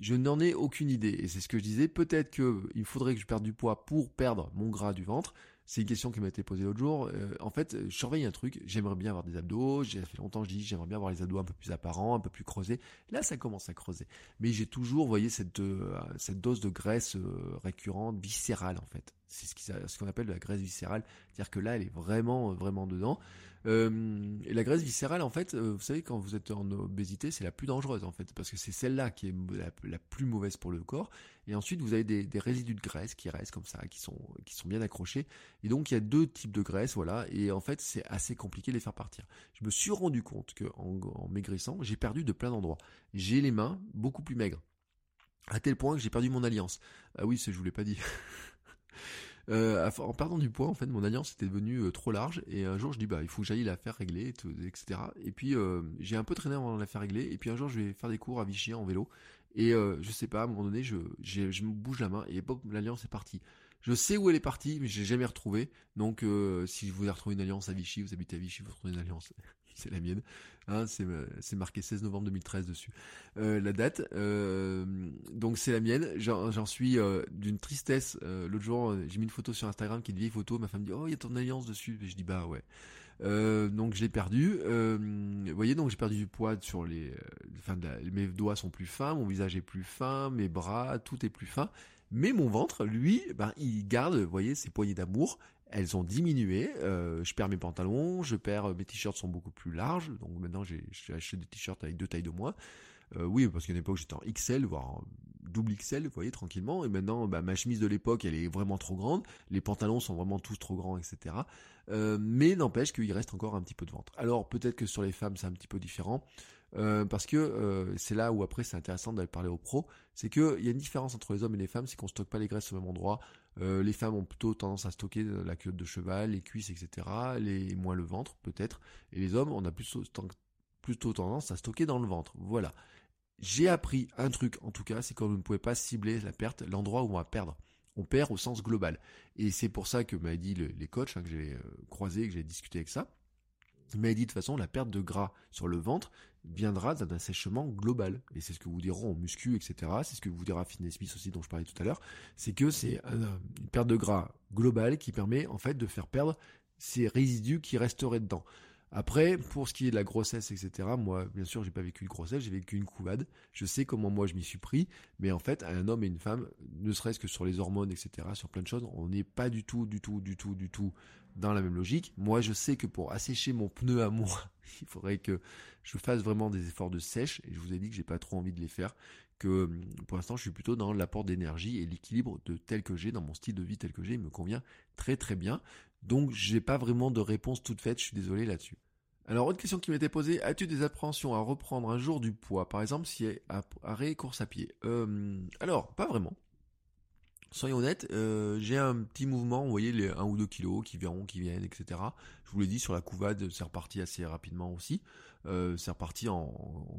Je n'en ai aucune idée. Et c'est ce que je disais, peut-être qu'il faudrait que je perde du poids pour perdre mon gras du ventre. C'est une question qui m'a été posée l'autre jour. Euh, en fait, je surveille un truc. J'aimerais bien avoir des abdos. J'ai fait longtemps que je dis j'aimerais bien avoir les abdos un peu plus apparents, un peu plus creusés. Là, ça commence à creuser. Mais j'ai toujours, vous voyez, cette euh, dose de graisse euh, récurrente, viscérale en fait. C'est ce qu'on appelle de la graisse viscérale. C'est-à-dire que là, elle est vraiment, vraiment dedans. Euh, la graisse viscérale, en fait, euh, vous savez, quand vous êtes en obésité, c'est la plus dangereuse, en fait, parce que c'est celle-là qui est la, plus mauvaise pour le corps. Et ensuite, vous avez des, résidus de graisse qui restent comme ça, qui sont, qui sont bien accrochés. Et donc, il y a deux types de graisse, voilà. Et en fait, c'est assez compliqué de les faire partir. Je me suis rendu compte que en, maigrissant, j'ai perdu de plein d'endroits. J'ai les mains beaucoup plus maigres. À tel point que j'ai perdu mon alliance. Ah oui, ce je vous l'ai pas dit. Euh, en perdant du poids, en fait, mon alliance était devenue euh, trop large. Et un jour, je dis, bah, il faut que j'aille la faire régler, etc. Et puis, euh, j'ai un peu traîné avant de la faire régler. Et puis, un jour, je vais faire des cours à Vichy en vélo. Et je sais pas, à un moment donné, je, me bouge la main et hop, l'alliance est partie. Je sais où elle est partie, mais je l'ai jamais retrouvée. Donc, si vous avez retrouvé une alliance à Vichy, vous habitez à Vichy, vous retrouvez une alliance. c'est la mienne. Hein, c'est marqué 16 novembre 2013 dessus. Euh, la date. Euh, donc c'est la mienne. J'en suis euh, d'une tristesse. L'autre jour, j'ai mis une photo sur Instagram qui est une vieille photo. Ma femme dit oh il y a ton alliance dessus. Et je dis bah ouais. donc je l'ai perdu. vous voyez donc j'ai perdu du poids sur les. Enfin mes doigts sont plus fins, mon visage est plus fin, mes bras, tout est plus fin. Mais mon ventre, lui, ben, il garde, vous voyez, ses poignées d'amour elles ont diminué. Euh, je perds mes pantalons, je perds mes t-shirts sont beaucoup plus larges. Donc maintenant j'ai acheté des t-shirts avec deux tailles de moins. Euh, oui, parce qu'à une époque j'étais en XL, voire double XL, vous voyez, tranquillement. Et maintenant, bah, ma chemise de l'époque, elle est vraiment trop grande. Les pantalons sont vraiment tous trop grands, etc. Euh, mais n'empêche qu'il reste encore un petit peu de ventre. Alors peut-être que sur les femmes c'est un petit peu différent. Parce que c'est là où après c'est intéressant d'aller parler aux pros, c'est qu'il y a une différence entre les hommes et les femmes, c'est qu'on stocke pas les graisses au même endroit. Euh, les femmes ont plutôt tendance à stocker la culotte de cheval, les cuisses, etc. Les moins le ventre peut-être. Et les hommes, on a plutôt, tendance à stocker dans le ventre. Voilà. J'ai appris un truc en tout cas, c'est qu'on ne pouvait pas cibler la perte, l'endroit où on va perdre. On perd au sens global. Et c'est pour ça que m'a dit les coachs hein, que j'ai euh, croisés, que j'ai discuté avec ça. Il m'a dit de toute façon la perte de gras sur le ventre, viendra d'un assèchement global. Et c'est ce que vous diront en muscu, etc. C'est ce que vous dira Fitness Smith aussi, dont je parlais tout à l'heure. C'est que c'est une perte de gras globale qui permet, en fait, de faire perdre ces résidus qui resteraient dedans. Après, pour ce qui est de la grossesse, etc., moi, bien sûr, j'ai pas vécu une grossesse, j'ai vécu une couvade. Je sais comment moi je m'y suis pris, mais en fait, un homme et une femme, ne serait-ce que sur les hormones, etc., sur plein de choses, on n'est pas du tout, du tout, du tout, du tout dans la même logique. Moi, je sais que pour assécher mon pneu à moi, il faudrait que je fasse vraiment des efforts de sèche, et je vous ai dit que j'ai pas trop envie de les faire, que pour l'instant je suis plutôt dans l'apport d'énergie et l'équilibre de tel que j'ai dans mon style de vie tel que j'ai, il me convient très très bien. Donc j'ai pas vraiment de réponse toute faite, je suis désolé là-dessus. Alors, autre question qui m'était posée, as-tu des appréhensions à reprendre un jour du poids, par exemple si arrêt course à pied euh, Alors, pas vraiment. Soyons honnêtes, euh, j'ai un petit mouvement, vous voyez les 1 ou 2 kilos qui viennent, qui viennent, etc. Je vous l'ai dit, sur la couvade, c'est reparti assez rapidement aussi. Euh, c'est reparti en,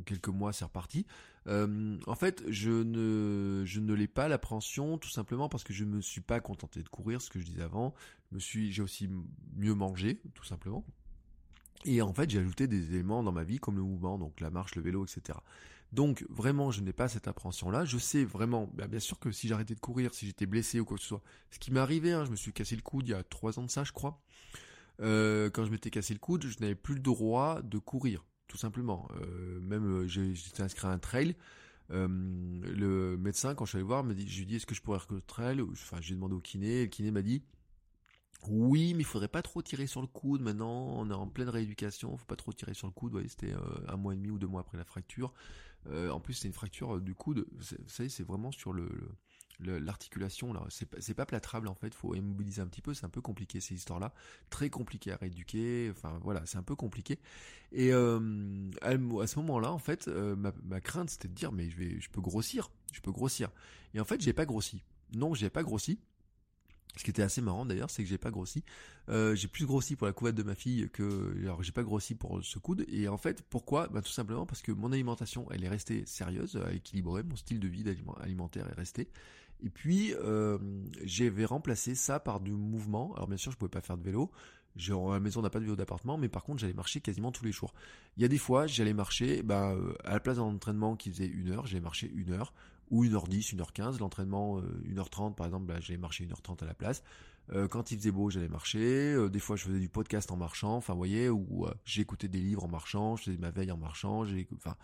quelques mois, c'est reparti. Euh, en fait, je ne, l'ai pas l'appréhension, tout simplement parce que je ne me suis pas contenté de courir, ce que je disais avant. J'ai aussi mieux mangé, tout simplement. Et en fait, j'ai ajouté des éléments dans ma vie comme le mouvement, donc la marche, le vélo, etc. Donc vraiment, je n'ai pas cette appréhension-là. Je sais vraiment, bah, bien sûr que si j'arrêtais de courir, si j'étais blessé ou quoi que ce soit, ce qui m'est arrivé, hein, je me suis cassé le coude il y a trois ans de ça, je crois. Euh, quand je m'étais cassé le coude, je n'avais plus le droit de courir, tout simplement. Euh, même euh, j'étais inscrit à un trail. le médecin, quand je suis allé voir, me dit, je lui ai dit, est-ce que je pourrais recourir le trail? Enfin, j'ai demandé au kiné. le kiné m'a dit, oui, mais il faudrait pas trop tirer sur le coude. Maintenant, on est en pleine rééducation, faut pas trop tirer sur le coude. Vous voyez, c'était un mois et demi ou deux mois après la fracture. Euh, en plus, c'est une fracture euh, du coude. Vous savez, c'est vraiment sur le, l'articulation là. C'est pas, plâtrable en fait. Faut immobiliser un petit peu. C'est un peu compliqué ces histoires-là. Très compliqué à rééduquer. Enfin voilà, c'est un peu compliqué. Et à, ce moment-là, en fait, ma, ma, crainte c'était de dire mais je vais, je peux grossir, je peux grossir. Et en fait, j'ai pas grossi. Non, j'ai pas grossi. Ce qui était assez marrant d'ailleurs, c'est que j'ai pas grossi. Euh, j'ai plus grossi pour la couvette de ma fille que alors j'ai pas grossi pour ce coude. Et en fait, pourquoi? Bah, tout simplement parce que mon alimentation, elle est restée sérieuse, équilibrée. Mon style de vie alimentaire est resté. Et puis euh, j'avais remplacé ça par du mouvement. Alors bien sûr, je pouvais pas faire de vélo. À la maison, on n'a pas de vélo d'appartement, mais par contre, j'allais marcher quasiment tous les jours. Il y a des fois, j'allais marcher, bah, euh, à la place d'un entraînement qui faisait une heure, j'ai marché une heure ou 1h10, 1h15. L'entraînement, 1h30 euh, par exemple, bah, j'allais marcher 1h30 à la place. Euh, quand il faisait beau, j'allais marcher. Euh, des fois, je faisais du podcast en marchant. Enfin, vous voyez, ou j'écoutais des livres en marchant, je faisais ma veille en marchant. J'ai, enfin,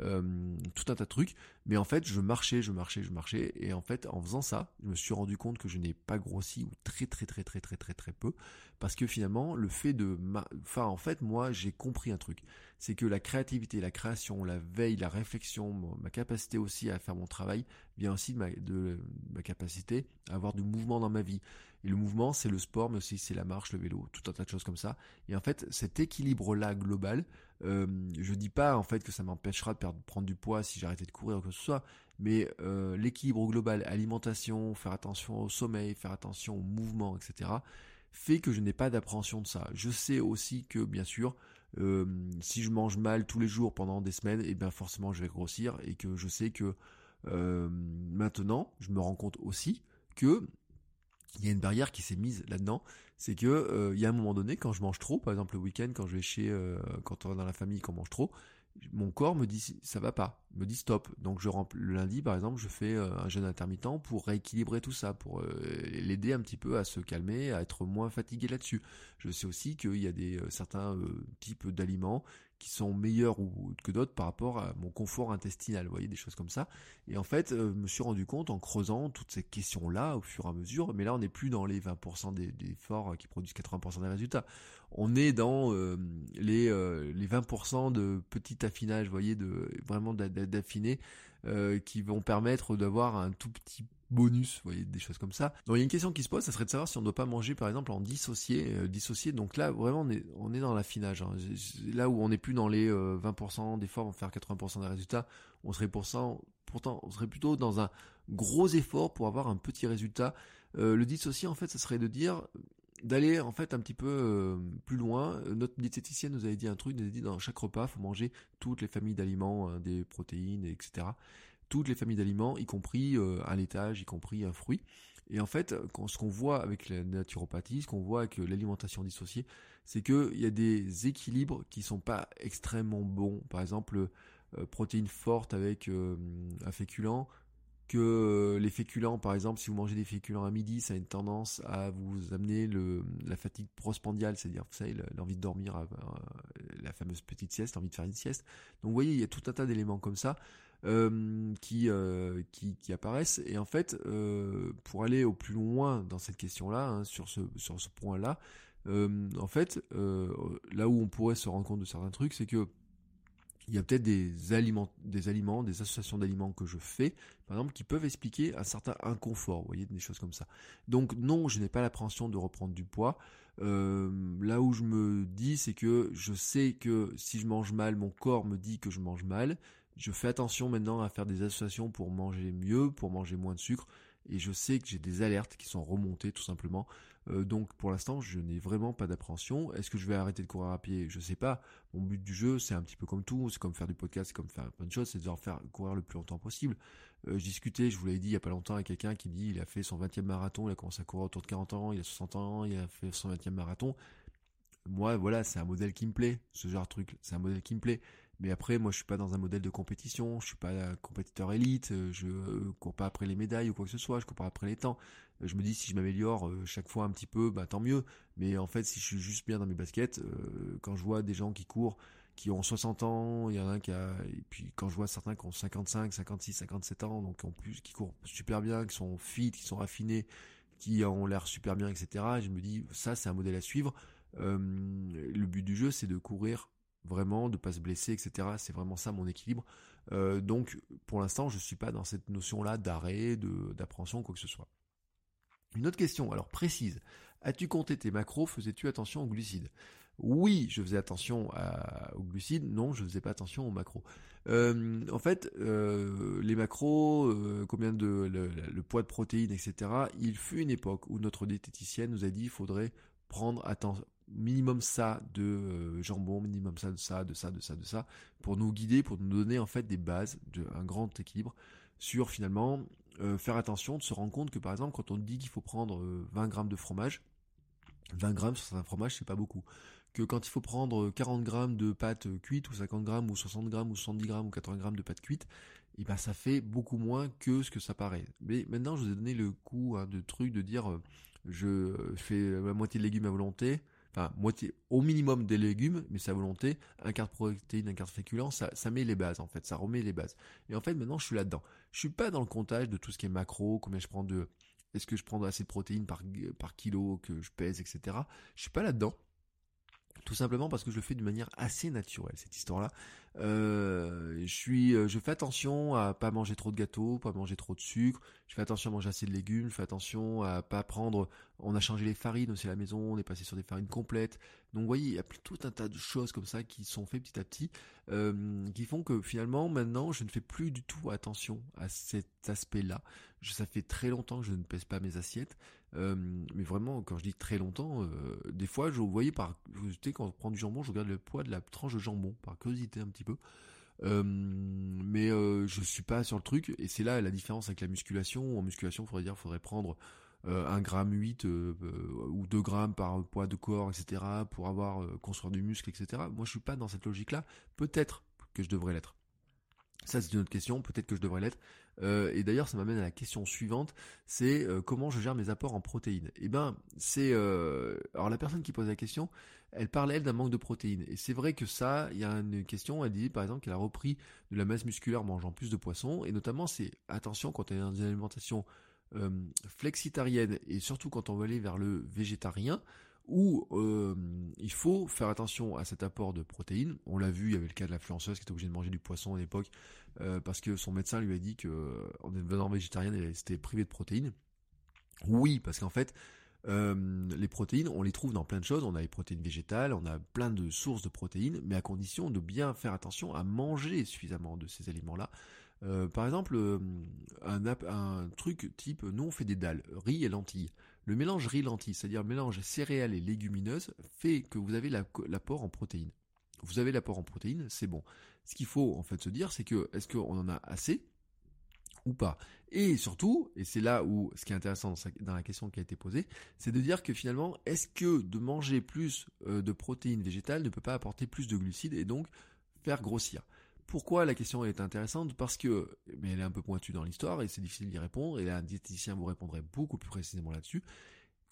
euh, tout un tas de trucs. Mais en fait, je marchais, je marchais, je marchais. Et en fait, en faisant ça, je me suis rendu compte que je n'ai pas grossi ou très très très très très très très peu. Parce que finalement, le fait de... Enfin, en fait, moi, j'ai compris un truc. C'est que la créativité, la création, la veille, la réflexion, ma capacité aussi à faire mon travail vient aussi de ma, de ma capacité à avoir du mouvement dans ma vie. Et le mouvement, c'est le sport, mais aussi c'est la marche, le vélo, tout un tas de choses comme ça. Et en fait, cet équilibre-là global, euh, je dis pas en fait que ça m'empêchera de prendre du poids si j'arrêtais de courir ou que ce soit, mais euh, l'équilibre global, alimentation, faire attention au sommeil, faire attention au mouvement, etc., fait que je n'ai pas d'appréhension de ça. Je sais aussi que bien sûr, euh, si je mange mal tous les jours pendant des semaines, et eh bien forcément je vais grossir et que je sais que euh, maintenant, je me rends compte aussi que il y a une barrière qui s'est mise là-dedans, c'est que euh, il y a un moment donné quand je mange trop, par exemple le week-end quand je vais chez, euh, quand on est dans la famille qu'on mange trop, mon corps me dit ça va pas, me dit stop. Donc je le lundi par exemple, je fais euh, un jeûne intermittent pour rééquilibrer tout ça, pour l'aider un petit peu à se calmer, à être moins fatigué là-dessus. Je sais aussi qu'il y a des certains types d'aliments qui sont meilleurs ou, que d'autres par rapport à mon confort intestinal, vous voyez, des choses comme ça. Et en fait, euh, je me suis rendu compte en creusant toutes ces questions-là au fur et à mesure, mais là on n'est plus dans les 20% des, efforts qui produisent 80% des résultats. On est dans euh, les, euh, les 20% de petit affinage, vous voyez, de vraiment d'affiner, qui vont permettre d'avoir un tout petit bonus, vous voyez, des choses comme ça. Donc il y a une question qui se pose, ça serait de savoir si on ne doit pas manger par exemple en dissocié, euh, dissocié. Donc là vraiment on est, dans l'affinage. Hein. Là où on n'est plus dans les 20% d'efforts, on va faire 80% des résultats, on serait pour pourtant on serait plutôt dans un gros effort pour avoir un petit résultat. Euh, le dissocié en fait, ça serait de dire d'aller en fait un petit peu euh, plus loin. Notre diététicienne nous avait dit un truc, nous avait dit dans chaque repas, faut manger toutes les familles d'aliments, hein, des protéines, etc toutes les familles d'aliments, y compris euh, un laitage, y compris un fruit. Et en fait, ce qu'on voit avec la naturopathie, ce qu'on voit avec euh, l'alimentation dissociée, c'est qu'il y a des équilibres qui sont pas extrêmement bons. Par exemple, euh, protéines fortes avec un féculent, que les féculents, par exemple, si vous mangez des féculents à midi, ça a une tendance à vous amener la fatigue prospandiale, c'est-à-dire, vous l'envie de dormir, la fameuse petite sieste, l'envie de faire une sieste. Donc, vous voyez, il y a tout un tas d'éléments comme ça qui, euh, qui, qui apparaissent. Et en fait, euh, pour aller au plus loin dans cette question-là, hein, sur ce sur ce point-là, en fait, là où on pourrait se rendre compte de certains trucs, c'est que il y a peut-être des aliments, des aliments, des associations d'aliments que je fais, par exemple, qui peuvent expliquer un certain inconfort, vous voyez, des choses comme ça. Donc non, je n'ai pas l'appréhension de reprendre du poids. Euh, là où je me dis, c'est que je sais que si je mange mal, mon corps me dit que je mange mal. Je fais attention maintenant à faire des associations pour manger mieux, pour manger moins de sucre. Et je sais que j'ai des alertes qui sont remontées tout simplement. Euh, donc pour l'instant, je n'ai vraiment pas d'appréhension. Est-ce que je vais arrêter de courir à pied? Je sais pas. Mon but du jeu, c'est un petit peu comme tout. C'est comme faire du podcast, c'est comme faire plein de choses. C'est de faire courir le plus longtemps possible. Euh, je discutais, je vous l'avais dit il y a pas longtemps, avec quelqu'un qui dit il a fait son 20e marathon, il a commencé à courir autour de 40 ans, il a 60 ans, il a fait son 20e marathon. Moi, voilà, c'est un modèle qui me plaît, ce genre de truc. C'est un modèle qui me plaît. Mais après, moi, je suis pas dans un modèle de compétition, je suis pas compétiteur élite, euh, je cours pas après les médailles ou quoi que ce soit, je cours pas après les temps. Euh, je me dis si je m'améliore euh, chaque fois un petit peu, bah tant mieux. Mais en fait, si je suis juste bien dans mes baskets, quand je vois des gens qui courent, qui ont 60 ans, il y en a un qui a, et puis quand je vois certains qui ont 55, 56, 57 ans, donc en plus qui courent super bien, qui sont fit, qui sont raffinés, qui ont l'air super bien, etc. je me dis ça, c'est un modèle à suivre. le but du jeu, c'est de courir vraiment, de pas se blesser, etc. C'est vraiment ça mon équilibre. Euh, donc pour l'instant, je suis pas dans cette notion-là d'arrêt, d'appréhension, quoi que ce soit. Une autre question, alors précise. As-tu compté tes macros? Faisais-tu attention aux glucides? Oui, je faisais attention aux glucides. Non, je faisais pas attention aux macros. Euh, en fait, euh, les macros, combien de le, le, poids de protéines, etc. Il fut une époque où notre diététicienne nous a dit qu'il faudrait prendre attention minimum ça de euh, jambon, minimum ça de ça, de ça, de ça, de ça, pour nous guider, pour nous donner en fait des bases, de, un grand équilibre sur finalement euh, faire attention, de se rendre compte que par exemple quand on dit qu'il faut prendre 20 euh, grammes de fromage, 20 grammes sur un fromage c'est pas beaucoup. Que quand il faut prendre 40 grammes de pâte cuite ou 50 grammes ou 60 grammes ou 70 grammes ou 80 grammes de pâte cuite, et ben ça fait beaucoup moins que ce que ça paraît. Mais maintenant je vous ai donné le coup hein, de truc de dire je fais la moitié de légumes à volonté, moitié au minimum des légumes, mais sa volonté, un quart de protéines, un quart de féculents, ça, ça met les bases en fait, ça remet les bases. Et en fait maintenant je suis là-dedans. Je suis pas dans le comptage de tout ce qui est macro, combien je prends de, est-ce que je prends assez de protéines par, par kilo que je pèse, etc. Je suis pas là-dedans. Tout simplement parce que je le fais d'une manière assez naturelle cette histoire-là. Euh, euh, je fais attention à pas manger trop de gâteaux, pas manger trop de sucre. Je fais attention à manger assez de légumes. Je fais attention à pas prendre. On a changé les farines aussi à la maison. On est passé sur des farines complètes. Donc, vous voyez, il y a tout un tas de choses comme ça qui sont faites petit à petit, euh, qui font que finalement, maintenant, je ne fais plus du tout attention à cet aspect-là. Ça fait très longtemps que je ne pèse pas mes assiettes. Euh, mais vraiment, quand je dis très longtemps, euh, des fois, je voyais par curiosité, quand on prend du jambon, je regarde le poids de la tranche de jambon, par curiosité un petit peu. Euh, mais je suis pas sur le truc, et c'est là la différence avec la musculation. En musculation, il faudrait dire, faudrait prendre un gramme 8 ou 2 grammes par poids de corps, etc., pour avoir construire du muscle, etc. Moi, je suis pas dans cette logique-là. Peut-être que je devrais l'être. Ça, c'est une autre question. Peut-être que je devrais l'être. Euh, et d'ailleurs, ça m'amène à la question suivante, c'est euh, comment je gère mes apports en protéines? Eh ben, c'est euh, alors la personne qui pose la question, elle parle elle d'un manque de protéines. Et c'est vrai que ça, il y a une question, elle dit par exemple qu'elle a repris de la masse musculaire en mangeant plus de poissons, et notamment c'est attention quand elle est dans une alimentation flexitarienne et surtout quand on veut aller vers le végétarien où euh, il faut faire attention à cet apport de protéines. On l'a vu, il y avait le cas de l'influenceuse qui était obligée de manger du poisson à l'époque euh, parce que son médecin lui a dit que en devenant végétarienne, elle s'était privée de protéines. Oui, parce qu'en fait, euh, les protéines, on les trouve dans plein de choses. On a les protéines végétales, on a plein de sources de protéines, mais à condition de bien faire attention à manger suffisamment de ces aliments-là. par exemple, un, un truc type, nous on fait des dalles, riz et lentilles. Le mélange riz-lentilles, c'est-à-dire mélange céréales et légumineuses, fait que vous avez l'apport en protéines. Vous avez l'apport en protéines, c'est bon. Ce qu'il faut en fait se dire, c'est que est-ce qu'on en a assez? Ou pas. Et surtout, et c'est là où ce qui est intéressant dans la question qui a été posée, c'est de dire que finalement, est-ce que de manger plus euh, de protéines végétales ne peut pas apporter plus de glucides et donc faire grossir? Pourquoi la question est intéressante? Parce que, mais elle est un peu pointue dans l'histoire et c'est difficile d'y répondre, et un diététicien vous répondrait beaucoup plus précisément là-dessus.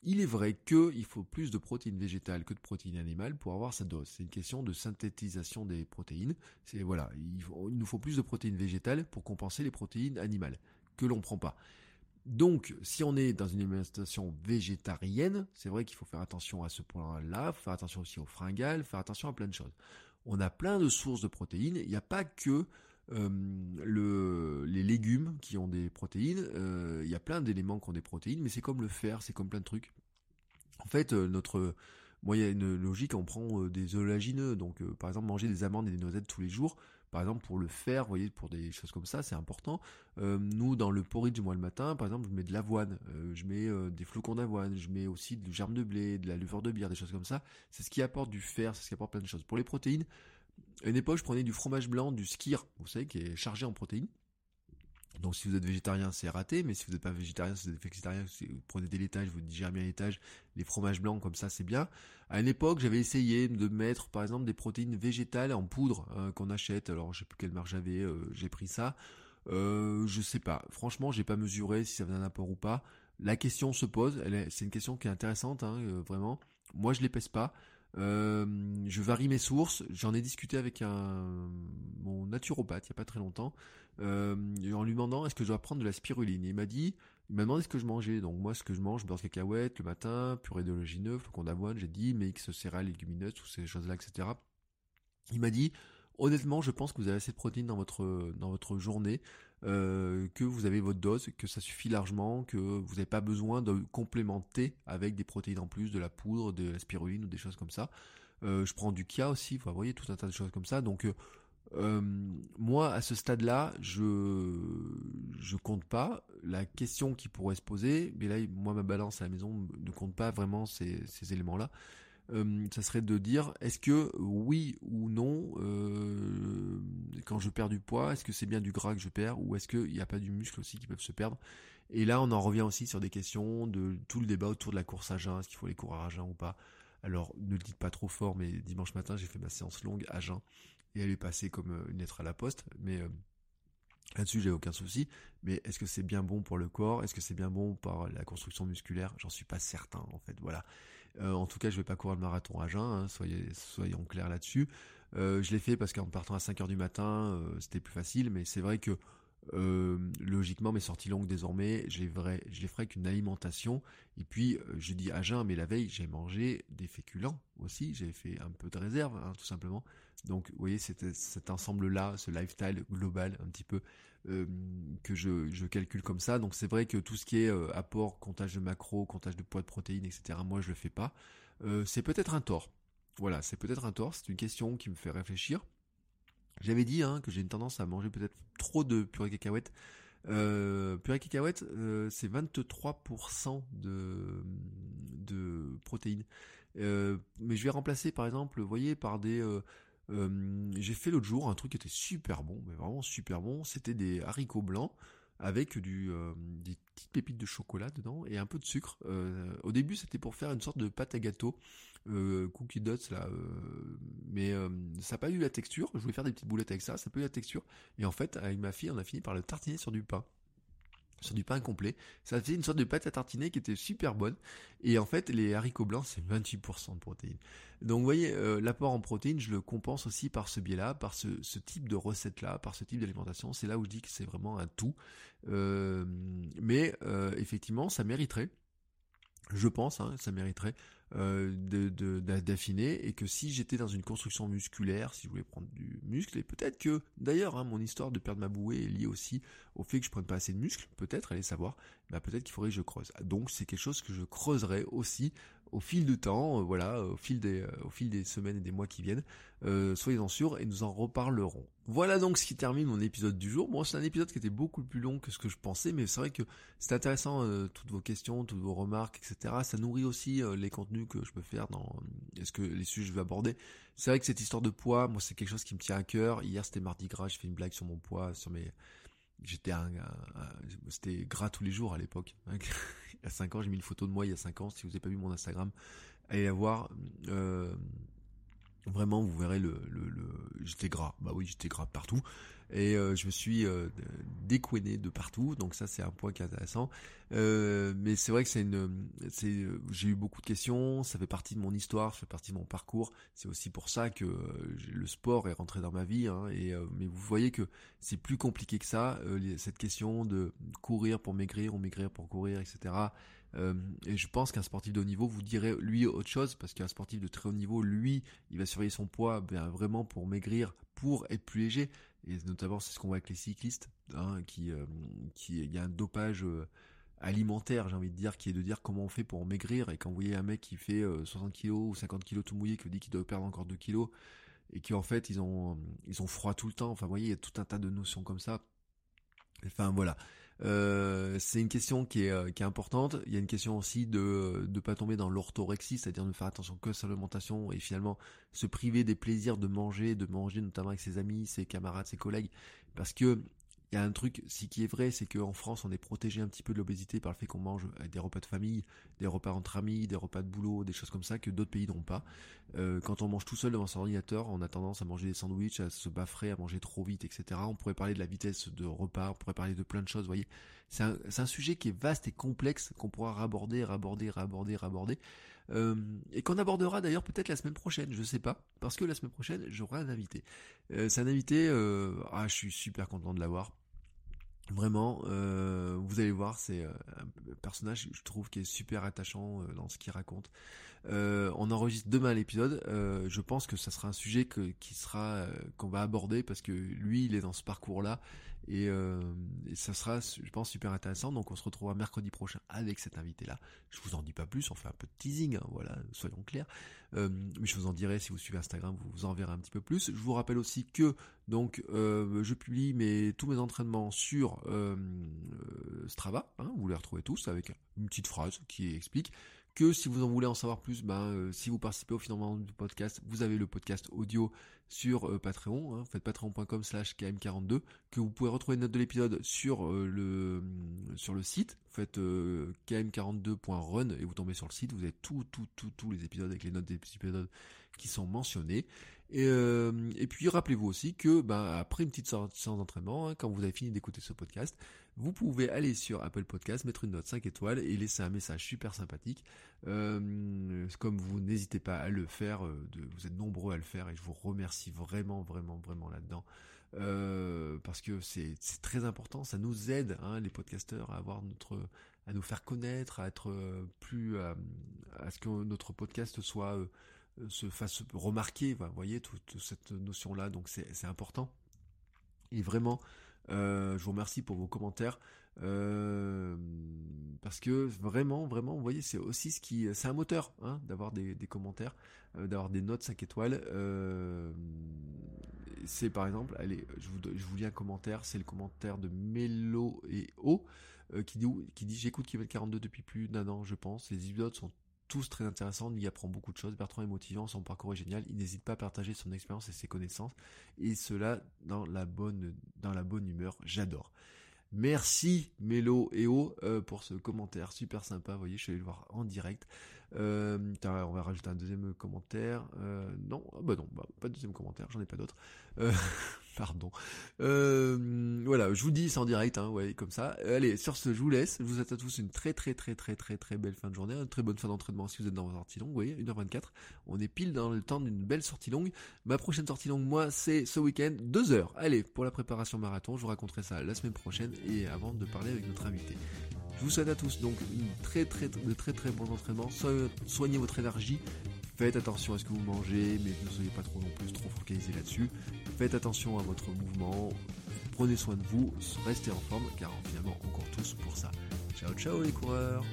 Il est vrai qu'il faut plus de protéines végétales que de protéines animales pour avoir sa dose. C'est une question de synthétisation des protéines. Voilà, il, nous faut plus de protéines végétales pour compenser les protéines animales que l'on prend pas. Donc, si on est dans une alimentation végétarienne, c'est vrai qu'il faut faire attention à ce point-là, faire attention aussi aux fringales, faire attention à plein de choses. on a plein de sources de protéines. Il n'y a pas que le, les légumes qui ont des protéines. il y a plein d'éléments qui ont des protéines, mais c'est comme le fer, c'est comme plein de trucs. En fait, notre moi, il y a une logique, on prend des oléagineux, donc par exemple manger des amandes et des noisettes tous les jours, par exemple, pour le faire, vous voyez, pour des choses comme ça, c'est important. Euh, nous, dans le porridge, moi, le matin, par exemple, je mets de l'avoine, euh, je mets euh, des flocons d'avoine, je mets aussi du germe de blé, de la levure de bière, des choses comme ça. C'est ce qui apporte du fer, c'est ce qui apporte plein de choses. Pour les protéines, à une époque, je prenais du fromage blanc, du skir, vous savez, qui est chargé en protéines. Donc si vous êtes végétarien, c'est raté, mais si vous n'êtes pas végétarien, si vous êtes végétarien, si vous prenez des laitages, vous digérez bien les laitages, les fromages blancs comme ça, c'est bien. À une époque, j'avais essayé de mettre par exemple des protéines végétales en poudre hein, qu'on achète. Alors je sais plus quelle marque j'avais, euh, j'ai pris ça. Euh, je sais pas. Franchement, j'ai pas mesuré si ça faisait un apport ou pas. La question se pose. C'est une question qui est intéressante, hein, euh, vraiment. Moi, je les pèse pas. Euh, je varie mes sources. J'en ai discuté avec un mon naturopathe il y a pas très longtemps, euh, en lui demandant est-ce que je dois prendre de la spiruline? il m'a dit, il m'a demandé ce que je mangeais. Donc moi, ce que je mange, beurre de cacahuète le matin, purée d'oléagineux, flocons d'avoine. J'ai dit mix céréales, légumineuses, toutes ces choses-là, etc. Il m'a dit, honnêtement, je pense que vous avez assez de protéines dans votre journée. Euh, que vous avez votre dose, que ça suffit largement, que vous n'avez pas besoin de complémenter avec des protéines en plus, de la poudre, de la spiruline ou des choses comme ça. Euh, je prends du Kia aussi, vous voyez, tout un tas de choses comme ça. Donc euh, moi, à ce stade-là, je je compte pas. La question qui pourrait se poser, mais là, moi, ma balance à la maison ne compte pas vraiment ces éléments-là. Euh, ça serait de dire est-ce que oui ou non, euh, quand je perds du poids, est-ce que c'est bien du gras que je perds ou est-ce qu'il n'y a pas du muscle aussi qui peuvent se perdre? Et là, on en revient aussi sur des questions de tout le débat autour de la course à jeun, est-ce qu'il faut les courir à jeun ou pas? Alors, ne le dites pas trop fort, mais dimanche matin, j'ai fait ma séance longue à jeun et elle est passée comme euh, une lettre à la poste, mais Là-dessus, j'ai aucun souci. Mais est-ce que c'est bien bon pour le corps? Est-ce que c'est bien bon pour la construction musculaire? J'en suis pas certain, en fait. Voilà. Euh, en tout cas, je vais pas courir le marathon à jeun, hein, soyons clairs là-dessus. Euh, je l'ai fait parce qu'en partant à 5 heures du matin, euh, c'était plus facile, mais c'est vrai que logiquement, mes sorties longues désormais, je les ferai qu'une alimentation. Et puis, je dis à jeun, mais la veille, j'ai mangé des féculents aussi. J'ai fait un peu de réserve, hein, tout simplement. Donc, vous voyez, c'est cet ensemble-là, ce lifestyle global, un petit peu, que je, calcule comme ça. Donc, c'est vrai que tout ce qui est apport, comptage de macros, comptage de poids de protéines, etc., moi, je le fais pas. c'est peut-être un tort. Voilà, c'est peut-être un tort. C'est une question qui me fait réfléchir. J'avais dit hein, que j'ai une tendance à manger peut-être trop de purée cacahuète. Euh, purée cacahuète, c'est 23% de, de protéines. mais je vais remplacer par exemple, vous voyez, par des j'ai fait l'autre jour un truc qui était super bon, mais vraiment super bon. C'était des haricots blancs avec du, des petites pépites de chocolat dedans et un peu de sucre. Au début, c'était pour faire une sorte de pâte à gâteau, cookie dots là, mais ça n'a pas eu la texture. Je voulais faire des petites boulettes avec ça, ça n'a pas eu la texture. Et en fait, avec ma fille, on a fini par le tartiner sur du pain sur du pain complet. Ça faisait une sorte de pâte à tartiner qui était super bonne. Et en fait, les haricots blancs, c'est 28% de protéines. Donc vous voyez, euh, l'apport en protéines, je le compense aussi par ce biais-là, par ce, type de recette-là, par ce type d'alimentation. C'est là où je dis que c'est vraiment un tout. Euh, mais euh, effectivement, ça mériterait je pense, hein, ça mériterait euh, d'affiner et que si j'étais dans une construction musculaire, si je voulais prendre du muscle, et peut-être que d'ailleurs hein, mon histoire de perdre ma bouée est liée aussi au fait que je prenne pas assez de muscle, peut-être, allez savoir, bah peut-être qu'il faudrait que je creuse. Donc c'est quelque chose que je creuserai aussi au fil du temps, euh, voilà, au fil des, euh, au fil des semaines et des mois qui viennent. Euh, soyez-en sûrs et nous en reparlerons. Voilà donc ce qui termine mon épisode du jour. Bon, c'est un épisode qui était beaucoup plus long que ce que je pensais, mais c'est vrai que c'est intéressant toutes vos questions, toutes vos remarques, etc. Ça nourrit aussi les contenus que je peux faire dans est-ce que les sujets que je vais aborder. C'est vrai que cette histoire de poids, moi, c'est quelque chose qui me tient à cœur. Hier, c'était mardi gras, j'ai fait une blague sur mon poids, sur mes J'étais un, c'était gras tous les jours à l'époque. il y a 5 ans, j'ai mis une photo de moi il y a 5 ans. Si vous n'avez pas vu mon Instagram, allez la voir. Euh, vraiment, vous verrez le, le, le... j'étais gras. Bah oui, j'étais gras partout. et euh, je me suis euh, de partout, donc ça c'est un point qui est intéressant. Euh, mais c'est vrai que c'est une, c'est, j'ai eu beaucoup de questions, ça fait partie de mon histoire, ça fait partie de mon parcours. C'est aussi pour ça que le sport est rentré dans ma vie. Hein, et mais vous voyez que c'est plus compliqué que ça. cette question de courir pour maigrir ou maigrir pour courir, etc. et je pense qu'un sportif de haut niveau vous dirait lui autre chose parce qu'un sportif de très haut niveau, lui, il va surveiller son poids ben, vraiment pour maigrir, pour être plus léger. Et notamment c'est ce qu'on voit avec les cyclistes, hein, qui, euh, qui, il y a un dopage euh, alimentaire, j'ai envie de dire, qui est de dire comment on fait pour maigrir, et quand vous voyez un mec qui fait 60 euh, kilos ou 50 kilos tout mouillé, qui dit qu'il doit perdre encore 2 kilos, et qui en fait ils ont, ils ont froid tout le temps, enfin vous voyez, il y a tout un tas de notions comme ça. Enfin voilà, euh, c'est une question qui est, euh, qui est importante. Il y a une question aussi de ne pas tomber dans l'orthorexie, c'est-à-dire de faire attention que à sa alimentation et finalement se priver des plaisirs de manger, de manger notamment avec ses amis, ses camarades, ses collègues, parce que il y a un truc si qui est vrai, c'est qu'en France, on est protégé un petit peu de l'obésité par le fait qu'on mange des repas de famille, des repas entre amis, des repas de boulot, des choses comme ça que d'autres pays n'ont pas. Euh, quand on mange tout seul devant son ordinateur, on a tendance à manger des sandwichs, à se baffrer, à manger trop vite, etc. On pourrait parler de la vitesse de repas, on pourrait parler de plein de choses, vous voyez. C'est un, sujet qui est vaste et complexe qu'on pourra raborder, raborder, raborder, raborder. Euh, et qu'on abordera d'ailleurs peut-être la semaine prochaine, je sais pas, parce que la semaine prochaine j'aurai un invité. Euh, c'est un invité, euh, ah je suis super content de l'avoir Vraiment, euh, vous allez voir, c'est euh, un personnage, je trouve, qui est super attachant euh, dans ce qu'il raconte. on enregistre demain l'épisode. je pense que ça sera un sujet que, qui sera qu'on va aborder parce que lui, il est dans ce parcours-là et, ça sera, je pense, super intéressant. Donc, on se retrouvera mercredi prochain avec cet invité-là. Je vous en dis pas plus, on fait un peu de teasing, hein, voilà, soyons clairs. mais je vous en dirai si vous suivez Instagram, vous vous en verrez un petit peu plus. Je vous rappelle aussi que donc, je publie tous mes entraînements sur euh, Strava, hein, vous les retrouvez tous avec une petite phrase qui explique que si vous en voulez en savoir plus, ben, euh, si vous participez au financement du podcast, vous avez le podcast audio sur euh, Patreon, hein, faites patreon.com slash km42, que vous pouvez retrouver une note de l'épisode sur le sur le site, faites km42.run et vous tombez sur le site, vous avez tout, tout, tout, tous les épisodes avec les notes des épisodes qui sont mentionnés. Et, euh, puis rappelez-vous aussi que bah, après une petite séance d'entraînement, hein, quand vous avez fini d'écouter ce podcast, vous pouvez aller sur Apple Podcast, mettre une note 5 étoiles et laisser un message super sympathique. Euh, comme vous n'hésitez pas à le faire, euh, vous êtes nombreux à le faire et je vous remercie vraiment, vraiment, vraiment là-dedans. Euh, parce que c'est très important, ça nous aide, hein, les podcasteurs, à avoir notre, à nous faire connaître, à être plus, à ce que notre podcast soit se fasse remarquer, vous voyez, toute, cette notion-là, donc c'est important. Et vraiment, euh, je vous remercie pour vos commentaires. Euh, parce que vraiment, vraiment, vous voyez, c'est aussi ce qui, c'est un moteur, hein, d'avoir des, commentaires, d'avoir des notes 5 étoiles. c'est par exemple, allez, je vous, lis un commentaire, c'est le commentaire de Melo et O qui dit, qui dit j'écoute Kevin 42 depuis plus d'un an, je pense. Les épisodes sont très intéressants, il y apprend beaucoup de choses. Bertrand est motivant, son parcours est génial, il n'hésite pas à partager son expérience et ses connaissances, et cela dans la bonne, dans la bonne humeur, j'adore. Merci Mélo et O euh, pour ce commentaire super sympa, vous voyez, je suis allé le voir en direct. Euh, on va rajouter un deuxième commentaire. Euh, non, ah bah non, bah, pas de deuxième commentaire, j'en ai pas d'autres. Pardon. Euh, voilà, je vous dis c'est en direct, hein, ouais, comme ça. Allez, sur ce, je vous laisse. Je vous souhaite à tous une très très très très très très belle fin de journée, une très bonne fin d'entraînement si vous êtes dans votre sortie longue. Vous voyez, 1h24. On est pile dans le temps d'une belle sortie longue. Ma prochaine sortie longue, moi, c'est ce week-end, 2 heures. Allez, pour la préparation marathon, je vous raconterai ça la semaine prochaine et avant de parler avec notre invité. Je vous souhaite à tous donc une très très de très très bons entraînements. Soignez votre énergie. Faites attention à ce que vous mangez, mais ne soyez pas trop non plus trop focalisé là-dessus. Faites attention à votre mouvement. Prenez soin de vous, restez en forme, car finalement encore tous pour ça. Ciao ciao les coureurs